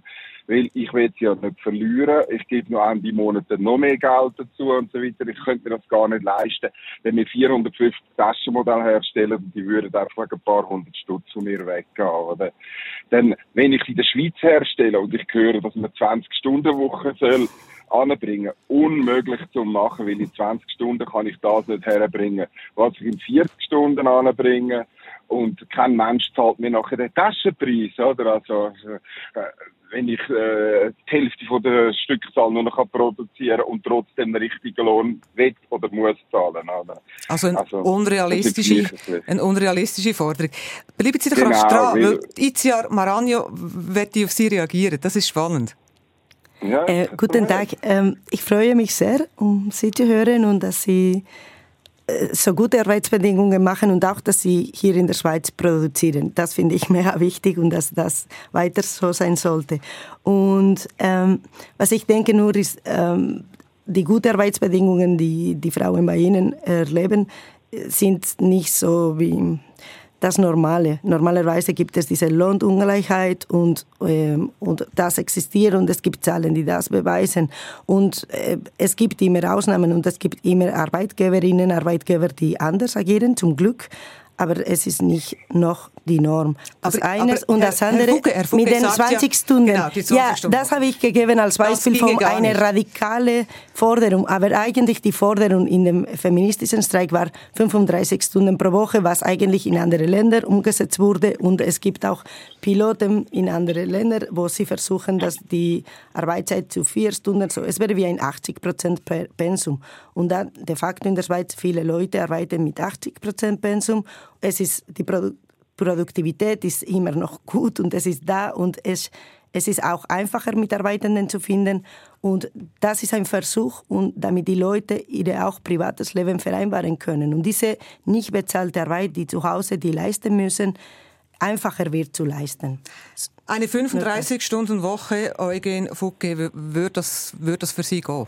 S12: Weil ich will sie ja nicht verlieren. Ich gebe noch Ende Monate noch mehr Geld dazu und so weiter. Ich könnte mir das gar nicht leisten, wenn wir 450 Taschenmodelle herstellen und die würden einfach ein paar hundert Stutz von mir weggehen. Oder? Dann, wenn ich in der Schweiz herstelle und ich höre, dass man 20 Stunden Woche soll, anbringen. Unmöglich zu machen, weil in 20 Stunden kann ich das nicht herbringen, was ich in 40 Stunden anbringe. Und kein Mensch zahlt mir nachher den Taschenpreis, oder? Also, äh, wenn ich äh, die Hälfte von der Stückzahl nur noch kann produzieren und trotzdem den richtigen Lohn will oder muss zahlen. Oder?
S2: Also, eine,
S12: Also,
S2: unrealistische, eine unrealistische Forderung. Bleiben Sie doch
S12: Genau,
S2: rasch dran,
S12: weil-
S2: weil Iziar Maranjo wird auf Sie reagieren. Das ist spannend.
S12: Ja,
S9: Äh, guten. Tag. Ähm, ich freue mich sehr, um Sie zu hören und dass Sie, so gute Arbeitsbedingungen machen und auch, dass sie hier in der Schweiz produzieren. Das finde ich [laughs] mehr wichtig und dass das weiter so sein sollte. Und ähm, was ich denke nur ist, ähm, die guten Arbeitsbedingungen, die die Frauen bei Ihnen erleben, sind nicht so wie das Normale. Normalerweise gibt es diese Lohnungleichheit und, ähm, und das existiert und es gibt Zahlen, die das beweisen. Und äh, es gibt immer Ausnahmen und es gibt immer Arbeitgeberinnen, Arbeitgeber, die anders agieren, zum Glück aber es ist nicht noch die Norm. Das aber, eine und das andere
S2: Herr Herr Fugge
S9: mit den 20 ja, Stunden. Genau, 20 ja, Stunden. das habe ich gegeben als Beispiel von einer radikale Forderung. Aber eigentlich die Forderung in dem feministischen Streik war 35 Stunden pro Woche, was eigentlich in andere Länder umgesetzt wurde. Und es gibt auch Piloten in anderen Ländern, wo sie versuchen, dass die Arbeitszeit zu vier Stunden, so es wäre wie ein 80 Prozent Pensum. Und dann de facto in der Schweiz viele Leute arbeiten mit 80 Prozent Pensum es ist, die Produ Produktivität ist immer noch [laughs] gut und es ist da und es, es ist auch einfacher, Mitarbeitenden zu finden. Und das ist ein Versuch, und damit die Leute ihr auch privates Leben vereinbaren können. Und diese nicht bezahlte Arbeit, die zu Hause die leisten müssen, einfacher wird zu leisten.
S2: Eine 35-Stunden-Woche, Eugen Fucke, würde das, würde das für Sie gehen?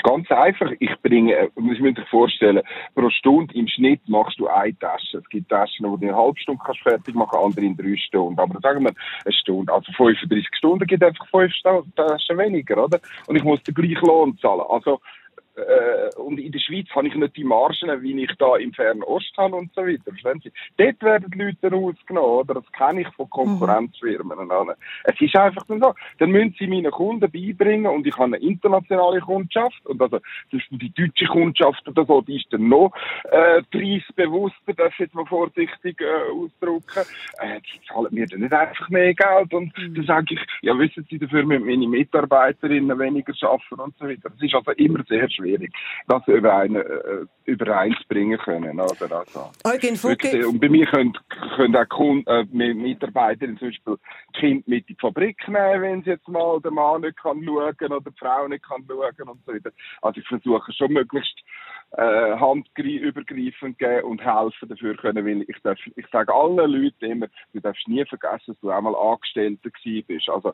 S12: Ist ganz einfach. Ich bringe, muss ich mir vorstellen, pro Stunde im Schnitt machst du eine Tasche. Es gibt Taschen, die du in einer halben Stunde kannst fertig machen, andere in drei Stunden. Aber sagen wir eine Stunde. Also 35 Stunden gibt einfach fünf Taschen weniger, oder? Und ich muss den gleichen Lohn zahlen. Also, äh, und in der Schweiz habe ich nicht die Margen, wie ich da im Fernen Ost habe und so weiter. Verstehen Sie? Dort werden die Leute rausgenommen, oder? Das kenne ich von Konkurrenzfirmen. Mhm. Es ist einfach so. Dann müssen sie meinen Kunden beibringen und ich habe eine internationale Kundschaft und also die deutsche Kundschaft oder so, die ist dann noch äh, preisbewusster, das jetzt mal vorsichtig äh, ausdrücken. Äh, die zahlen mir dann nicht einfach mehr Geld und mhm. dann sage ich, ja wissen Sie, dafür müssen meine Mitarbeiterinnen weniger arbeiten und so weiter. Das ist also immer sehr schwierig schwierig, das überein, äh, übereinzubringen können. Oder? Also,
S2: Eugen Fugge.
S12: Und bei mir können, können auch Kunden, äh, Mitarbeiter zum Beispiel Kind mit in die Fabrik nehmen, wenn sie jetzt mal der Mann nicht kann schauen oder die Frau nicht kann schauen und so weiter. Also ich versuche schon möglichst äh, handübergreifend geben und helfen dafür können, weil ich darf, ich sage allen Leuten immer, du darfst nie vergessen, dass du einmal Angestellter gewesen bist. Also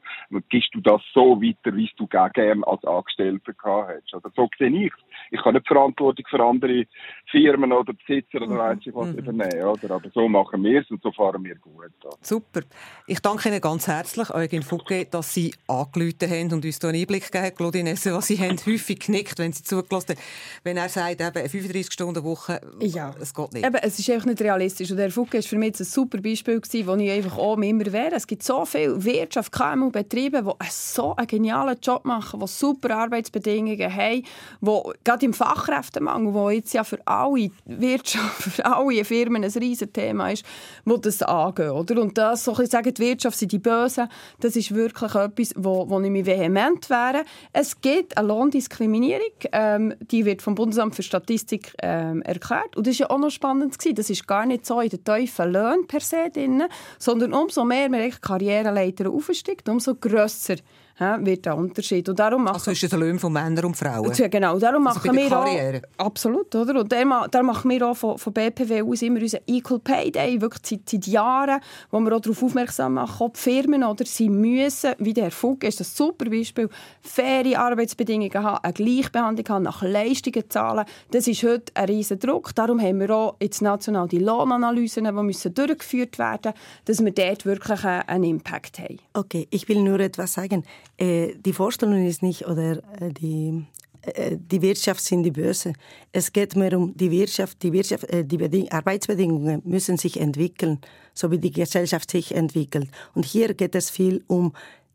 S12: gibst du das so weiter, wie du gerne als Angestellter gehabt hast. Also so sehe ich Ich kann nicht Verantwortung für andere Firmen oder Besitzer oder mhm. weiss ich was mhm. übernehmen, oder? Aber so machen wir es und so fahren wir gut. Oder?
S2: Super. Ich danke Ihnen ganz herzlich, Eugen Fugge, dass Sie angerufen haben und uns hier einen Einblick gegeben haben. Claudine was Sie haben häufig genickt, wenn Sie zugelassen haben, wenn er sagt, eben eine 35-Stunden-Woche,
S8: ja.
S2: es geht nicht.
S8: Eben, es ist einfach nicht realistisch. Und der Fugge war für mich ein super Beispiel, gewesen, wo ich einfach auch immer wäre. Es gibt so viele Wirtschaft, KMU-Betriebe, die so einen genialen Job machen, die super Arbeitsbedingungen haben, die gerade im Fachkräftemangel, wo jetzt ja für alle Wirtschaft, [laughs] für alle Firmen ein riesen Thema ist, wo das angehen. Oder? Und das, so ich sagen, die Wirtschaft sind die Bösen, das ist wirklich etwas, wo, wo ich mich vehement wäre. Es gibt eine Lohndiskriminierung, ähm, die wird vom Bundesamt für Statistik ähm, erklärt. Und das war ja auch noch spannend. Gewesen. Das ist gar nicht so in den tiefen Löhnen per se drin, sondern umso mehr man Karriereleiter aufsteigt, umso grösser wird der Unterschied. Und darum
S2: machen, also zwischen den Löhnen von Männern und Frauen?
S8: Ja, genau. Darum also machen wir Karriere. auch... Absolut, oder? Und darum machen wir auch von, von BPW aus immer unseren Equal Pay Day, wirklich seit, seit Jahren, wo wir auch darauf aufmerksam machen, ob Firmen oder sie müssen, wie der Fug ist das super Beispiel, faire Arbeitsbedingungen haben, eine Gleichbehandlung haben, nach Leistungen zahlen. Das ist heute ein riesen Druck. Darum haben wir auch jetzt national die Lohnanalysen, die müssen durchgeführt werden dass wir dort wirklich einen Impact haben.
S9: Okay, ich will nur etwas sagen. Äh, die Vorstellung ist nicht, oder äh, die, äh, die Wirtschaft sind die Börse. Es geht mehr um die Wirtschaft. Die, Wirtschaft, die Arbeitsbedingungen müssen sich entwickeln, so wie die Gesellschaft sich entwickelt. Und hier geht es viel um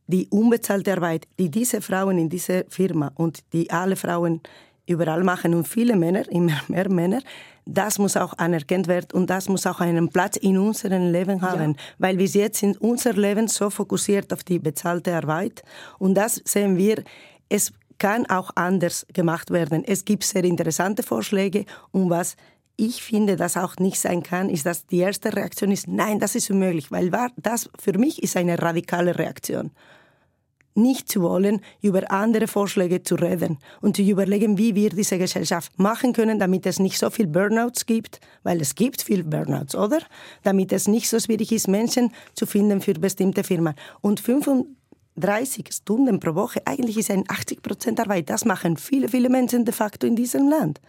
S9: die unbezahlte Arbeit, die diese Frauen in dieser Firma und die alle Frauen überall machen und viele Männer, immer mehr Männer, das muss auch anerkannt werden und das muss auch einen Platz in unserem Leben haben, ja. weil bis jetzt sind unser Leben so fokussiert auf die bezahlte Arbeit und das sehen wir, es kann auch anders gemacht werden. Es gibt sehr interessante Vorschläge und was ich finde, das auch nicht sein kann, ist, dass die erste Reaktion ist, nein, das ist unmöglich, weil das für mich ist eine radikale Reaktion. Nicht zu wollen, über andere Vorschläge zu reden und zu überlegen, wie wir diese Gesellschaft machen können, damit es nicht so viel Burnouts gibt, weil es gibt viel Burnouts, oder? Damit es nicht so schwierig ist, Menschen zu finden für bestimmte Firmen. Und 35 Stunden pro Woche, eigentlich ist ein 80 Prozent Arbeit. Das machen viele, viele Menschen de facto in diesem Land.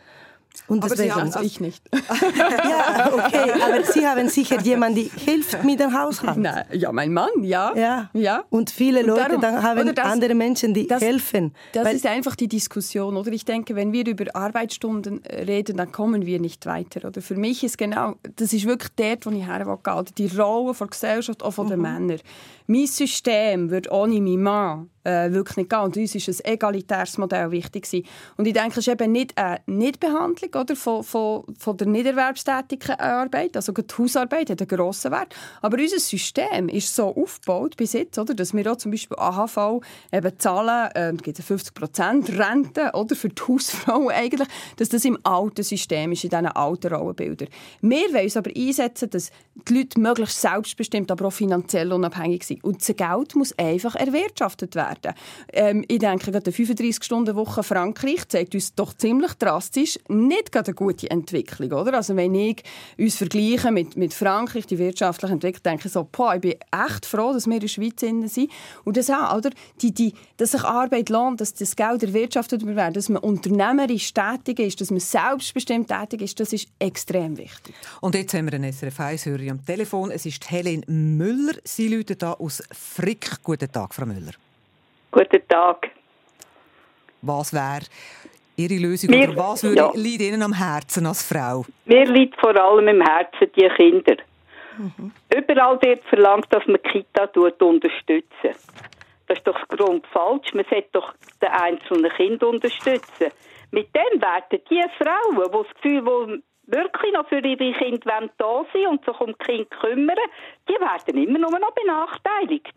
S8: Und aber Sie haben, ich nicht. [laughs]
S9: ja, okay, aber Sie haben sicher jemanden, der hilft mit dem Haushalt.
S8: Na, ja, mein Mann, ja.
S9: Ja. ja. Und viele und Leute dann haben das, andere Menschen, die
S8: das,
S9: helfen.
S8: Das ist einfach die Diskussion, oder? Ich denke, wenn wir über Arbeitsstunden reden, dann kommen wir nicht weiter. Oder für mich ist genau, das ist wirklich dort, wo ich her will, die Rolle der Gesellschaft, auch von den mhm. Männern. Mein System wird ohne meinen Mann äh, wirklich nicht gehen. Und uns ist ein egalitäres Modell wichtig gewesen. Und ich denke, es ist eben nicht eine Nichtbehandlung oder, von, von, von der niederwerbstätigen Arbeit, also die Hausarbeit hat einen grossen Wert. Aber unser System ist so aufgebaut bis jetzt, oder, dass wir auch zum Beispiel AHV eben zahlen, äh, gibt 50% Rente oder, für die Hausfrau eigentlich, dass das im alten System ist, in diesen alten Rollenbildern. Wir wollen uns aber einsetzen, dass die Leute möglichst selbstbestimmt, aber auch finanziell unabhängig sind. Und das Geld muss einfach erwirtschaftet werden. Ähm, ich denke, gerade eine 35-Stunden-Woche Frankreich zeigt uns doch ziemlich drastisch nicht gerade eine gute Entwicklung. Oder? Also wenn ich uns vergleiche mit, mit Frankreich, die wirtschaftliche Entwicklung, denke ich so, boah, ich bin echt froh, dass wir in der Schweiz sind. Und das auch, oder? Die, die, dass sich Arbeit lohnt, dass das Geld erwirtschaftet wird, dass man unternehmerisch tätig ist, dass man selbstbestimmt tätig ist, das ist extrem wichtig.
S2: Und jetzt haben wir einen SRF 1 am Telefon. Es ist Helen Müller. Sie läutet da aus Frick. Guten Tag, Frau Müller.
S13: Guten Tag.
S2: Was wäre Ihre Lösung mir, oder was würde, ja. liegt Ihnen am Herzen als Frau?
S13: Mir liegt vor allem im Herzen die Kinder. Mhm. Überall wird verlangt, dass man Kita unterstützen. Das ist doch grundfalsch. Man sollte doch den einzelnen Kind unterstützen. Mit dem werden die Frauen, die das Gefühl, wirklich noch für ihre Kinder da sein und sich um die Kinder kümmern, die werden immer nur noch benachteiligt.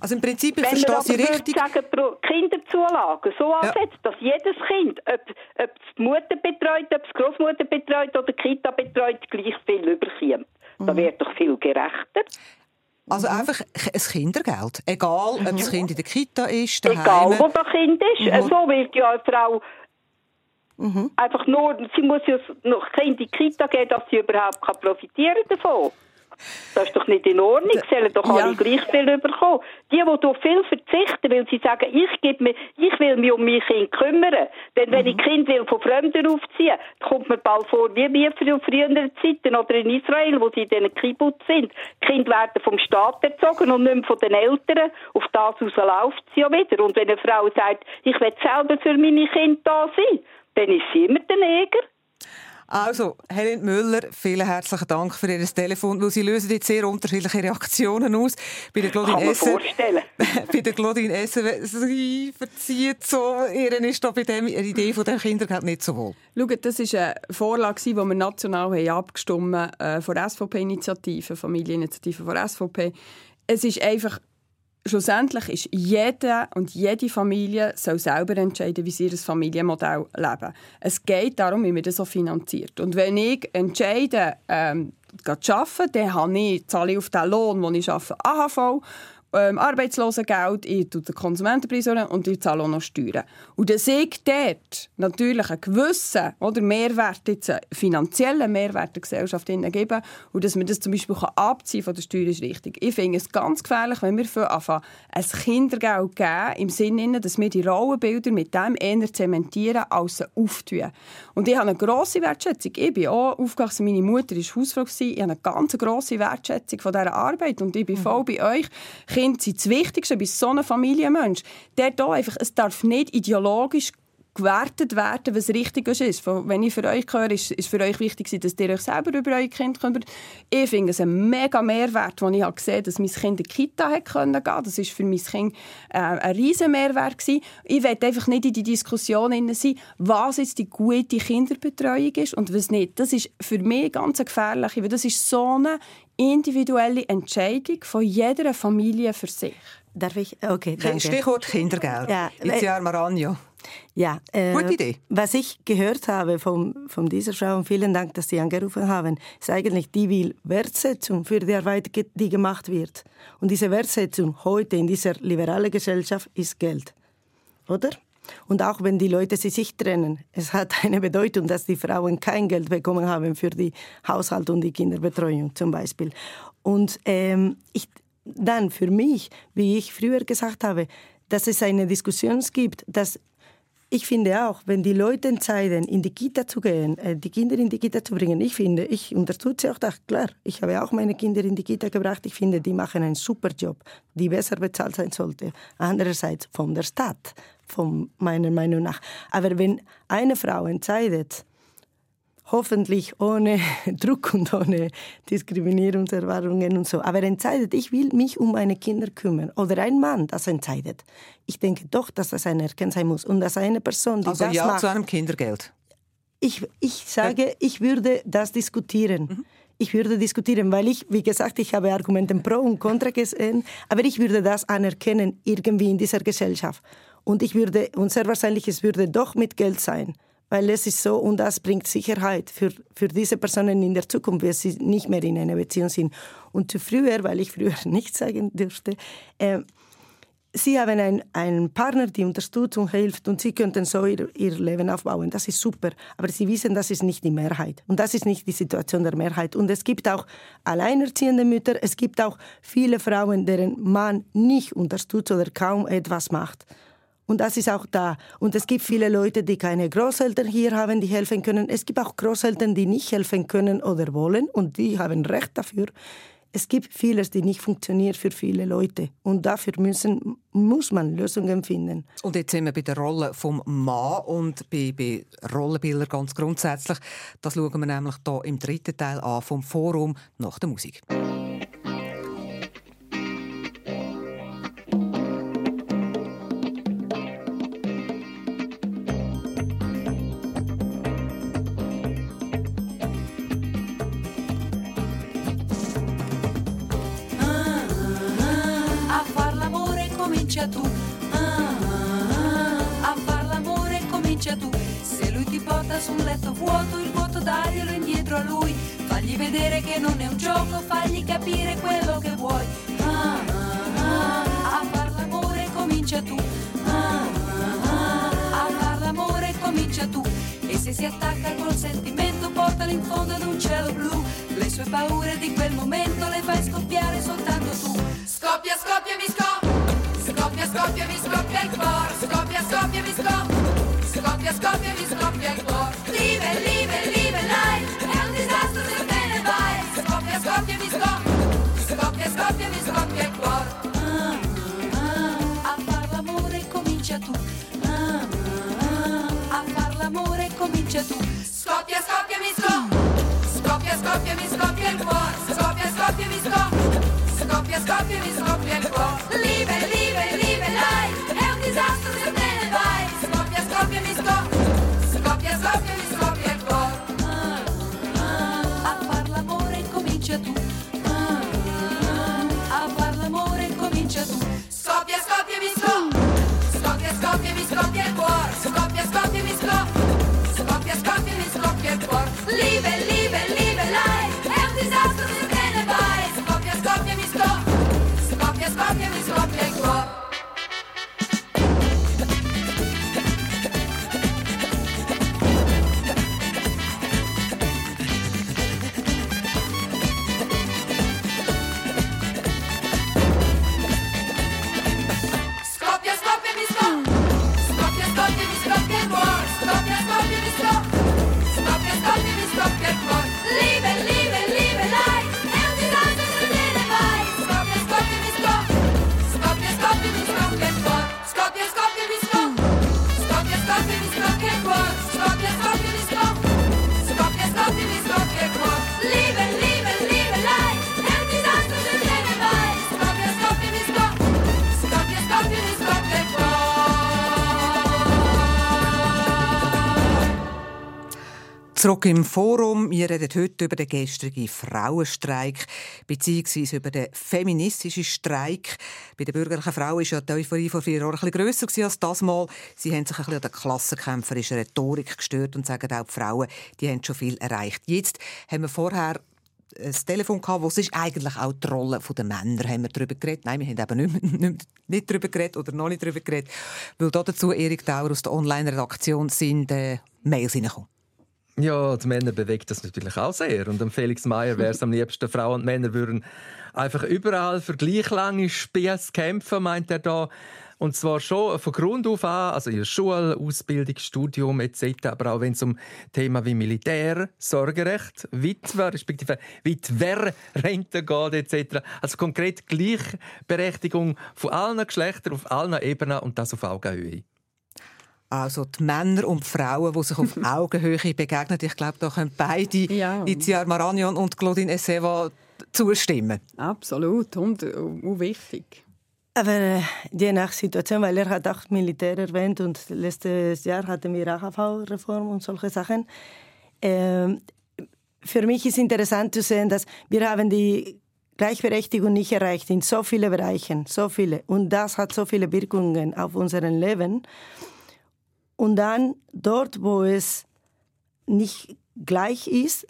S2: Also im Prinzip, ich verstehe Sie richtig...
S13: Sagen, Kinderzulagen so ja. ansetzt, dass jedes Kind, ob, ob es die Mutter betreut, ob es die Großmutter betreut oder die Kita betreut, gleich viel überkommt. Mhm. Das wäre doch viel gerechter.
S2: Also mhm. einfach ein Kindergeld. Egal, ob das Kind in der Kita ist,
S13: daheim. Egal, wo das Kind ist. Mhm. So wird ja eine Frau Mhm. Einfach nur, sie muss ja noch in die Kita gehen, dass sie überhaupt kann profitieren davon. Das ist doch nicht in Ordnung. Sie sollen doch alle gleich viel bekommen. Die, die hier viel verzichten, weil sie sagen, ich, gebe mir, ich will mich um mein Kind kümmern. Denn wenn mhm. ich Kind will von Fremden aufziehen, kommt mir bald vor, wie wir früher früheren Zeiten oder in Israel, wo sie in diesen Kibbutz sind. Die Kinder werden vom Staat erzogen und nicht mehr von den Eltern. Auf das raus läuft sie ja wieder. Und wenn eine Frau sagt, ich will selber für meine Kinder da sein, dann ist sie immer der Neger.
S2: Also, Helen Müller, vielen herzlichen Dank für Ihr Telefon, weil Sie lösen jetzt sehr unterschiedliche Reaktionen aus. Bei der Claudine Essen, [laughs] bei der Claudine Essen, sie verzieht so, Ihren ist da bei der Idee von dem Kindergeld nicht so wohl.
S8: Schaut, das war eine Vorlage, die wir national haben abgestimmt haben, äh, von der SVP-Initiative, Familieninitiative von der SVP. Es ist einfach schlussendlich ist jede und jede Familie soll selber entscheiden, wie sie ihr Familienmodell leben. Es geht darum, wie man das so finanziert. Und wenn ich entscheide, ähm, zu arbeiten, dann habe ich, zahle ich auf den Lohn, den ich arbeite, AHV ähm, Arbeitslosengeld, ich tue den Konsumentenpreis und ich zahle auch noch Steuern. Und dass ich dort natürlich einen gewissen oder Mehrwert, jetzt einen finanziellen Mehrwert der Gesellschaft geben und dass man das zum Beispiel abziehen von der Steuer ist richtig. Ich finde es ganz gefährlich, wenn wir anfangen, ein Kindergeld geben, im Sinne, dass wir die Rollenbilder mit dem eher zementieren, als auftun. Und ich habe eine grosse Wertschätzung. Ich bin auch aufgewachsen, meine Mutter war Hausfrau, ich habe eine ganz grosse Wertschätzung von dieser Arbeit und ich bin voll bei euch. Kinder sind das Wichtigste bei so einem Familienmensch. Der da einfach, es darf nicht ideologisch gewertet werden, was richtig ist. Wenn ich für euch höre, ist, es für euch wichtig, dass ihr euch selber über euer Kind kümmert. Ich finde es ein mega Mehrwert, als ich gesehen habe, dass mein Kind in die Kita gehen konnte. Das war für mein Kind äh, ein riesen Mehrwert. Ich will einfach nicht in die Diskussion sein, was jetzt die gute Kinderbetreuung ist und was nicht. Das ist für mich ganz gefährlich, weil das ist so eine individuelle Entscheidung von jeder Familie für sich.
S9: Darf ich? Okay, danke.
S2: Stichwort Kindergeld. Ja. Itzia Maranjo.
S9: Ja,
S14: äh, Gute Idee.
S9: Was ich gehört habe von, von dieser Frau, und vielen Dank, dass Sie angerufen haben, ist eigentlich, die will Wertsetzung für die Arbeit, die gemacht wird. Und diese Wertsetzung heute in dieser liberalen Gesellschaft ist Geld. Oder? Und auch wenn die Leute sich trennen, es hat eine Bedeutung, dass die Frauen kein Geld bekommen haben für die Haushalt und die Kinderbetreuung zum Beispiel. Und ähm, ich, dann für mich, wie ich früher gesagt habe, dass es eine Diskussion gibt, dass ich finde auch, wenn die Leute entscheiden, in die Kita zu gehen, äh, die Kinder in die Kita zu bringen, ich finde, ich unterstütze auch das, klar. Ich habe auch meine Kinder in die Kita gebracht. Ich finde, die machen einen super Job, die besser bezahlt sein sollte. Andererseits von der Stadt, von meiner Meinung nach. Aber wenn eine Frau entscheidet, hoffentlich ohne [laughs] Druck und ohne Diskriminierungserwartungen und so. Aber entscheidet, ich will mich um meine Kinder kümmern. Oder ein Mann, das entscheidet. Ich denke doch, dass das anerkannt sein muss. Und dass eine Person, die
S14: also
S9: das
S14: ja
S9: macht,
S14: zu einem Kindergeld.
S9: Ich, ich sage, ich würde das diskutieren. Mhm. Ich würde diskutieren, weil ich, wie gesagt, ich habe Argumente pro und contra gesehen, aber ich würde das anerkennen irgendwie in dieser Gesellschaft. Und ich würde, und sehr wahrscheinlich, es würde doch mit Geld sein weil es ist so und das bringt Sicherheit für, für diese Personen in der Zukunft, wenn sie nicht mehr in einer Beziehung sind. Und zu früher, weil ich früher [laughs] nichts sagen durfte, äh, sie haben ein, einen Partner, die unterstützt und hilft und sie könnten so ihr, ihr Leben aufbauen. Das ist super. Aber sie wissen, das ist nicht die Mehrheit. Und das ist nicht die Situation der Mehrheit. Und es gibt auch alleinerziehende Mütter, es gibt auch viele Frauen, deren Mann nicht unterstützt oder kaum etwas macht. Und das ist auch da. Und es gibt viele Leute, die keine Großeltern hier haben, die helfen können. Es gibt auch Großeltern, die nicht helfen können oder wollen und die haben Recht dafür. Es gibt vieles, die nicht funktioniert für viele Leute. Und dafür müssen, muss man Lösungen finden.
S14: Und jetzt sind wir bei der Rolle vom Mann und bei, bei Rollenbildern ganz grundsätzlich. Das schauen wir nämlich hier im dritten Teil an vom Forum nach der Musik.
S15: Leave it.
S2: Zurück im Forum. Wir reden heute über den gestrigen Frauenstreik bzw. über den feministischen Streik. Bei den bürgerlichen Frauen war ja die Euphorie vor vier Jahren ein grösser als das Mal. Sie haben sich ein bisschen an der klassenkämpferischen Rhetorik gestört und sagen auch, die Frauen die haben schon viel erreicht. Jetzt haben wir vorher ein Telefon gehabt, wo es ist eigentlich auch die Rolle der Männer, haben wir darüber geredet. Nein, wir haben eben nicht, [laughs] nicht, nicht darüber geredet oder noch nicht darüber geredet, weil dazu Erik Dauer aus der Online-Redaktion sind äh, Mails reingekommen.
S10: Ja, die Männer bewegt das natürlich auch sehr. Und am Felix Meyer wäre es am liebsten, [laughs] Frauen und Männer würden einfach überall für gleich lange Spiess kämpfen, meint er da. Und zwar schon von Grund auf an, also in Schule, Ausbildung, Studium etc., aber auch wenn es um Themen wie Militär, Sorgerecht, Witwer, respektive Witwerrente geht etc. Also konkret Gleichberechtigung von allen Geschlechtern auf allen Ebenen und das auf Augenhöhe.
S2: Also die Männer und die Frauen, die sich auf [laughs] Augenhöhe begegnen. Ich glaube, da können beide, ja. Itziar Maragnon und Claudine Esseva, zustimmen.
S8: Absolut und, und wichtig.
S9: Aber äh, je nach Situation, weil er hat auch Militär erwähnt und letztes Jahr hatten wir AHV-Reform und solche Sachen. Ähm, für mich ist interessant zu sehen, dass wir haben die Gleichberechtigung nicht erreicht in so vielen Bereichen, so viele. Und das hat so viele Wirkungen auf unser Leben. Und dann dort, wo es nicht gleich ist,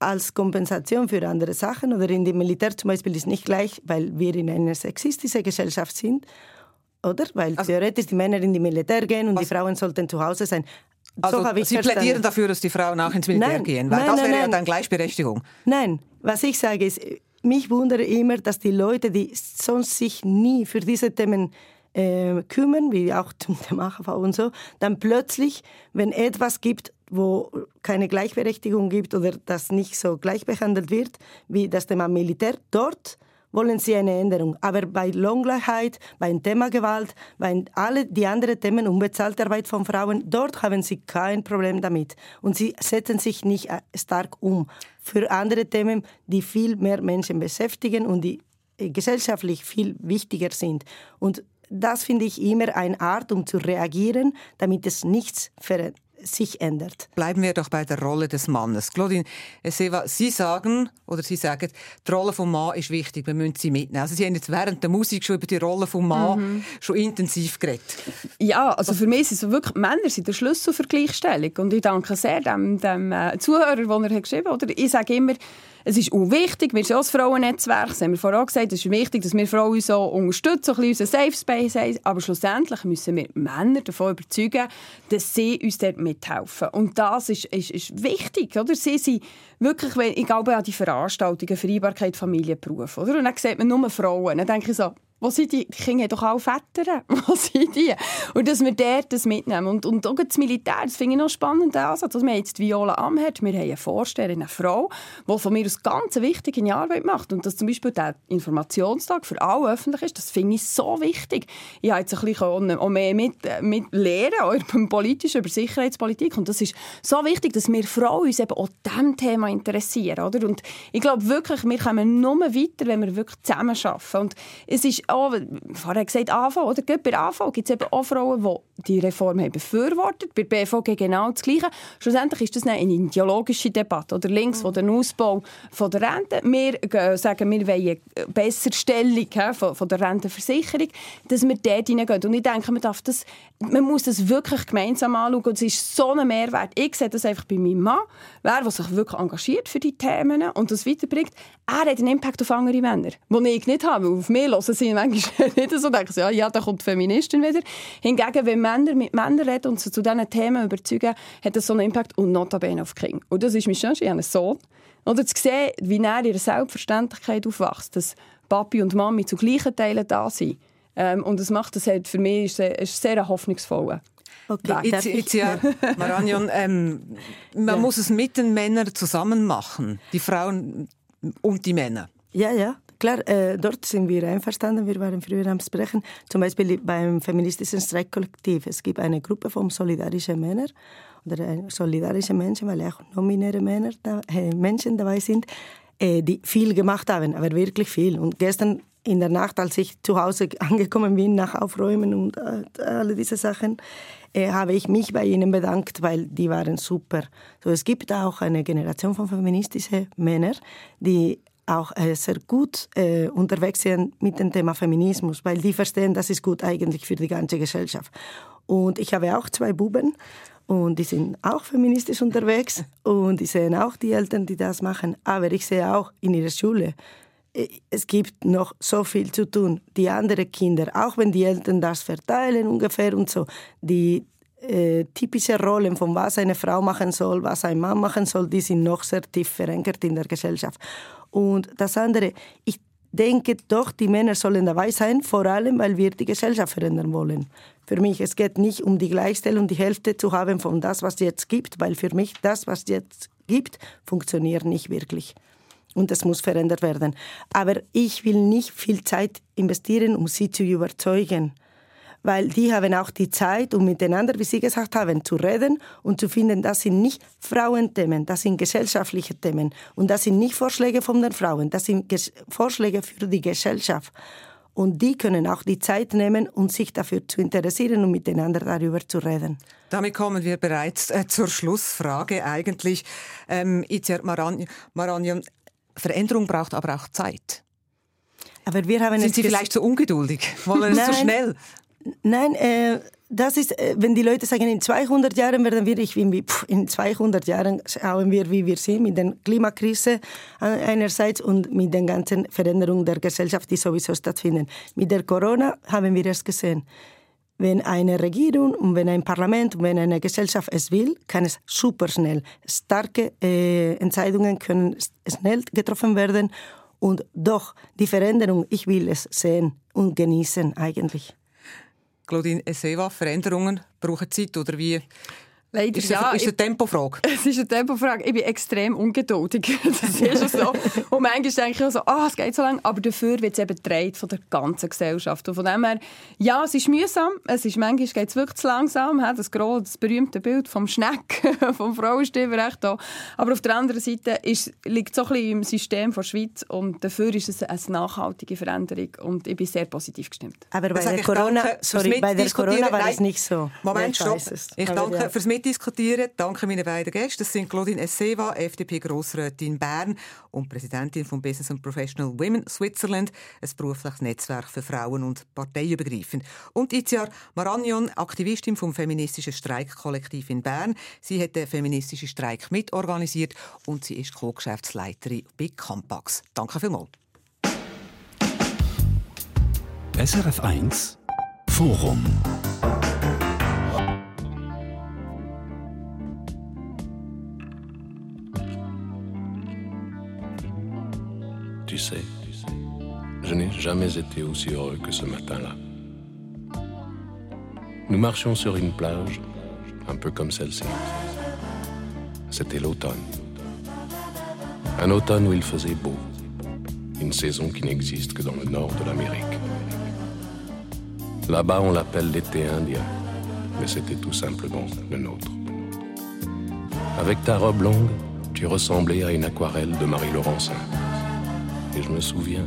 S9: als Kompensation für andere Sachen oder in dem Militär zum Beispiel ist nicht gleich, weil wir in einer sexistischen Gesellschaft sind, oder? Weil also, theoretisch die Männer in die Militär gehen und die Frauen sollten zu Hause sein.
S2: Also so Sie verstanden. plädieren dafür, dass die Frauen auch ins Militär
S9: nein,
S2: gehen, weil
S9: nein,
S2: das
S9: nein,
S2: wäre ja dann Gleichberechtigung.
S9: Nein, was ich sage ist, mich wundert immer, dass die Leute, die sonst sich nie für diese Themen äh, kümmern, wie auch zum Thema AHV und so, dann plötzlich, wenn etwas gibt, wo keine Gleichberechtigung gibt oder das nicht so gleich behandelt wird wie das Thema Militär, dort wollen sie eine Änderung. Aber bei Lohngleichheit, beim Thema Gewalt, bei alle die anderen Themen, unbezahlte Arbeit von Frauen, dort haben sie kein Problem damit. Und sie setzen sich nicht äh, stark um für andere Themen, die viel mehr Menschen beschäftigen und die äh, gesellschaftlich viel wichtiger sind. Und das finde ich immer eine Art, um zu reagieren, damit es nichts verändert sich ändert.
S2: Bleiben wir doch bei der Rolle des Mannes. Claudine Seva, Sie sagen, oder Sie sagen, die Rolle des Mannes ist wichtig, wir müssen sie mitnehmen. Also Sie haben jetzt während der Musik schon über die Rolle des Mannes mhm. schon intensiv geredet.
S8: Ja, also für mich ist es wirklich, Männer sind der Schlüssel für Gleichstellung. Und ich danke sehr dem, dem äh, Zuhörer, der er geschrieben hat. Ich sage immer, es ist auch wichtig, wir sind auch das Frauennetzwerk, das haben wir vorhin gesagt, es ist wichtig, dass wir Frauen so unterstützen, ein bisschen Safe Space haben, aber schlussendlich müssen wir Männer davon überzeugen, dass sie uns dort mithelfen. Und das ist, ist, ist wichtig, oder? Sie sind wirklich, ich glaube an die Veranstaltungen, Vereinbarkeit, Familie, Beruf, oder? Und dann sieht man nur Frauen. Dann denke ich so, wo sind die? Die Kinder haben doch auch Väter. [laughs] Wo sind die? Und dass wir dort das mitnehmen. Und, und auch das Militär, das finde ich noch spannend. Also, wir haben jetzt Viola Amherd, wir haben eine Vorsteherin, eine Frau, die von mir aus ganz wichtige Arbeit macht. Und dass zum Beispiel der Informationstag für alle öffentlich ist, das finde ich so wichtig. Ich habe jetzt ein bisschen auch mehr mit, mit Lehren, über Politisch, über Sicherheitspolitik. Und das ist so wichtig, dass wir Frauen uns eben auch diesem Thema interessieren. Oder? Und ich glaube wirklich, wir kommen nur weiter, wenn wir wirklich zusammen arbeiten. Und es ist auch, vorher gesagt AV, oder bei AV gibt es eben auch Frauen, die die Reform haben befürwortet, bei BVG genau das Gleiche. Schlussendlich ist das eine ideologische Debatte, oder links mhm. den Ausbau von der Rente. Wir sagen, wir wollen eine bessere Stellung von, von der Rentenversicherung, dass wir dort hineingehen. Und ich denke, man, darf das, man muss das wirklich gemeinsam anschauen und es ist so ein Mehrwert. Ich sehe das einfach bei meinem Mann, wer, der sich wirklich engagiert für die Themen und das weiterbringt, er hat einen Impact auf andere Männer, den ich nicht habe, weil auf mich hören sie manchmal [laughs] nicht so, denken sie, ja, ja, da kommt die Feministin wieder. Hingegen, wenn Männer mit Männern reden und sie zu diesen Themen überzeugen, hat das so einen Impact und notabene auf die Kinder. Und das ist mein schönste, ich habe einen Sohn. Oder zu sehen, wie er ihre Selbstverständlichkeit aufwächst, dass Papi und Mami zu gleichen Teilen da sind. Ähm, und das macht das halt für mich ist sehr, ist sehr hoffnungsvoll.
S2: Okay, jetzt, jetzt ja, Maranion, ähm, man ja. muss es mit den Männern zusammen machen, die Frauen und die Männer.
S9: Ja, ja. Klar, äh, dort sind wir einverstanden. Wir waren früher am Sprechen. Zum Beispiel beim feministischen Streikkollektiv. Es gibt eine Gruppe von solidarischen Männern oder äh, solidarische Menschen, weil auch nominäre Männer da, äh, Menschen dabei sind, äh, die viel gemacht haben, aber wirklich viel. Und gestern in der Nacht, als ich zu Hause [laughs] angekommen bin, nach Aufräumen und äh, alle diese Sachen, äh, habe ich mich bei ihnen bedankt, weil die waren super. So, es gibt auch eine Generation von feministischen Männern, die auch äh, sehr gut äh, unterwegs sind mit dem Thema Feminismus, weil die verstehen, das ist gut eigentlich für die ganze Gesellschaft. Und ich habe auch zwei Buben und die sind auch feministisch unterwegs und die sehen auch die Eltern, die das machen. Aber ich sehe auch in ihrer Schule, äh, es gibt noch so viel zu tun. Die anderen Kinder, auch wenn die Eltern das verteilen ungefähr und so, die äh, typische Rollen von was eine Frau machen soll, was ein Mann machen soll, die sind noch sehr tief verankert in der Gesellschaft. Und das andere, ich denke doch, die Männer sollen dabei sein, vor allem, weil wir die Gesellschaft verändern wollen. Für mich, es geht nicht um die Gleichstellung, die Hälfte zu haben von das, was es jetzt gibt, weil für mich das, was es jetzt gibt, funktioniert nicht wirklich. Und das muss verändert werden. Aber ich will nicht viel Zeit investieren, um sie zu überzeugen weil die haben auch die Zeit, um miteinander, wie Sie gesagt haben, zu reden und zu finden, das sind nicht Frauenthemen, das sind gesellschaftliche Themen und das sind nicht Vorschläge von den Frauen, das sind Vorschläge für die Gesellschaft. Und die können auch die Zeit nehmen, um sich dafür zu interessieren und miteinander darüber zu reden.
S2: Damit kommen wir bereits äh, zur Schlussfrage eigentlich. Ähm, Itziar Maranion, Veränderung braucht aber auch Zeit.
S9: Aber wir haben
S2: Sind Sie vielleicht zu ungeduldig? Wollen es zu schnell?
S9: Nein, äh, das ist, äh, wenn die Leute sagen, in 200 Jahren werden wir, ich wie, pff, in 200 Jahren schauen wir, wie wir sind, mit der Klimakrise einerseits und mit den ganzen Veränderungen der Gesellschaft, die sowieso stattfinden. Mit der Corona haben wir es gesehen. Wenn eine Regierung und wenn ein Parlament und wenn eine Gesellschaft es will, kann es super schnell. Starke äh, Entscheidungen können schnell getroffen werden und doch die Veränderung, ich will es sehen und genießen eigentlich.
S2: Claudine Esseva, Veränderungen brauchen Zeit oder wie?
S8: Leider,
S2: ist,
S8: ja,
S2: eine, ist eine Tempofrage? [laughs]
S8: Es ist eine Tempofrage. Ich bin extrem ungeduldig. [laughs] Das ist so. Und manchmal denke ich auch so, ah, oh, es geht so lange. Aber dafür wird es eben gedreht von der ganzen Gesellschaft. Und von dem her, ja, es ist mühsam. Es ist, manchmal geht es wirklich zu langsam. Das, große, das berühmte Bild vom Schneck, [laughs] vom Frauenstimmrecht. Da. Aber auf der anderen Seite ist, liegt es so ein bisschen im System der Schweiz. Und dafür ist es eine nachhaltige Veränderung. Und ich bin sehr positiv gestimmt.
S9: Aber bei der, Corona, sorry, bei der Corona war es nicht so.
S2: Moment, stopp. Ich danke fürs Mit mitdiskutieren. Danke meinen beiden Gästen. Das sind Claudine Esseva, FDP-Grossrätin Bern und Präsidentin von Business and Professional Women Switzerland, ein berufliches Netzwerk für Frauen und parteiübergreifend. Und Itziar Maragnon, Aktivistin vom feministischen Streikkollektiv in Bern. Sie hat den feministischen Streik mitorganisiert und sie ist Co-Geschäftsleiterin bei Campax. Danke vielmals.
S1: SRF 1 Forum
S16: je n'ai jamais été aussi heureux que ce matin-là. Nous marchions sur une plage, un peu comme celle-ci. C'était l'automne. Un automne où il faisait beau. Une saison qui n'existe que dans le nord de l'Amérique. Là-bas, on l'appelle l'été indien, mais c'était tout simplement le nôtre. Avec ta robe longue, tu ressemblais à une aquarelle de Marie Laurencin. Et je me souviens,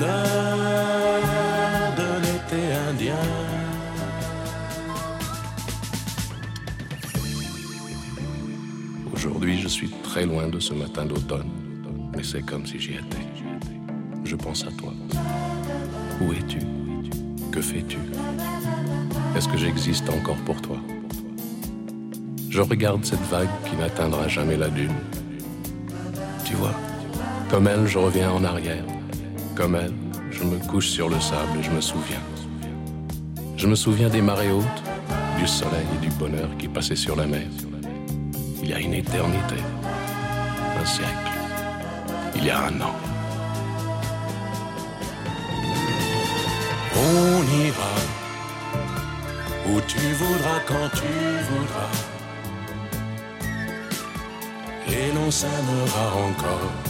S16: De l'été indien. Aujourd'hui, je suis très loin de ce matin d'automne, mais c'est comme si j'y étais. Je pense à toi. Où es-tu? Que fais-tu? Est-ce que j'existe encore pour toi? Je regarde cette vague qui n'atteindra jamais la dune. Tu vois, comme elle, je reviens en arrière. Comme elle, je me couche sur le sable et je me souviens. Je me souviens des marées hautes, du soleil et du bonheur qui passaient sur la mer. Il y a une éternité, un siècle,
S17: il y a un an. On ira où tu voudras quand tu voudras. Et l'on s'aimera encore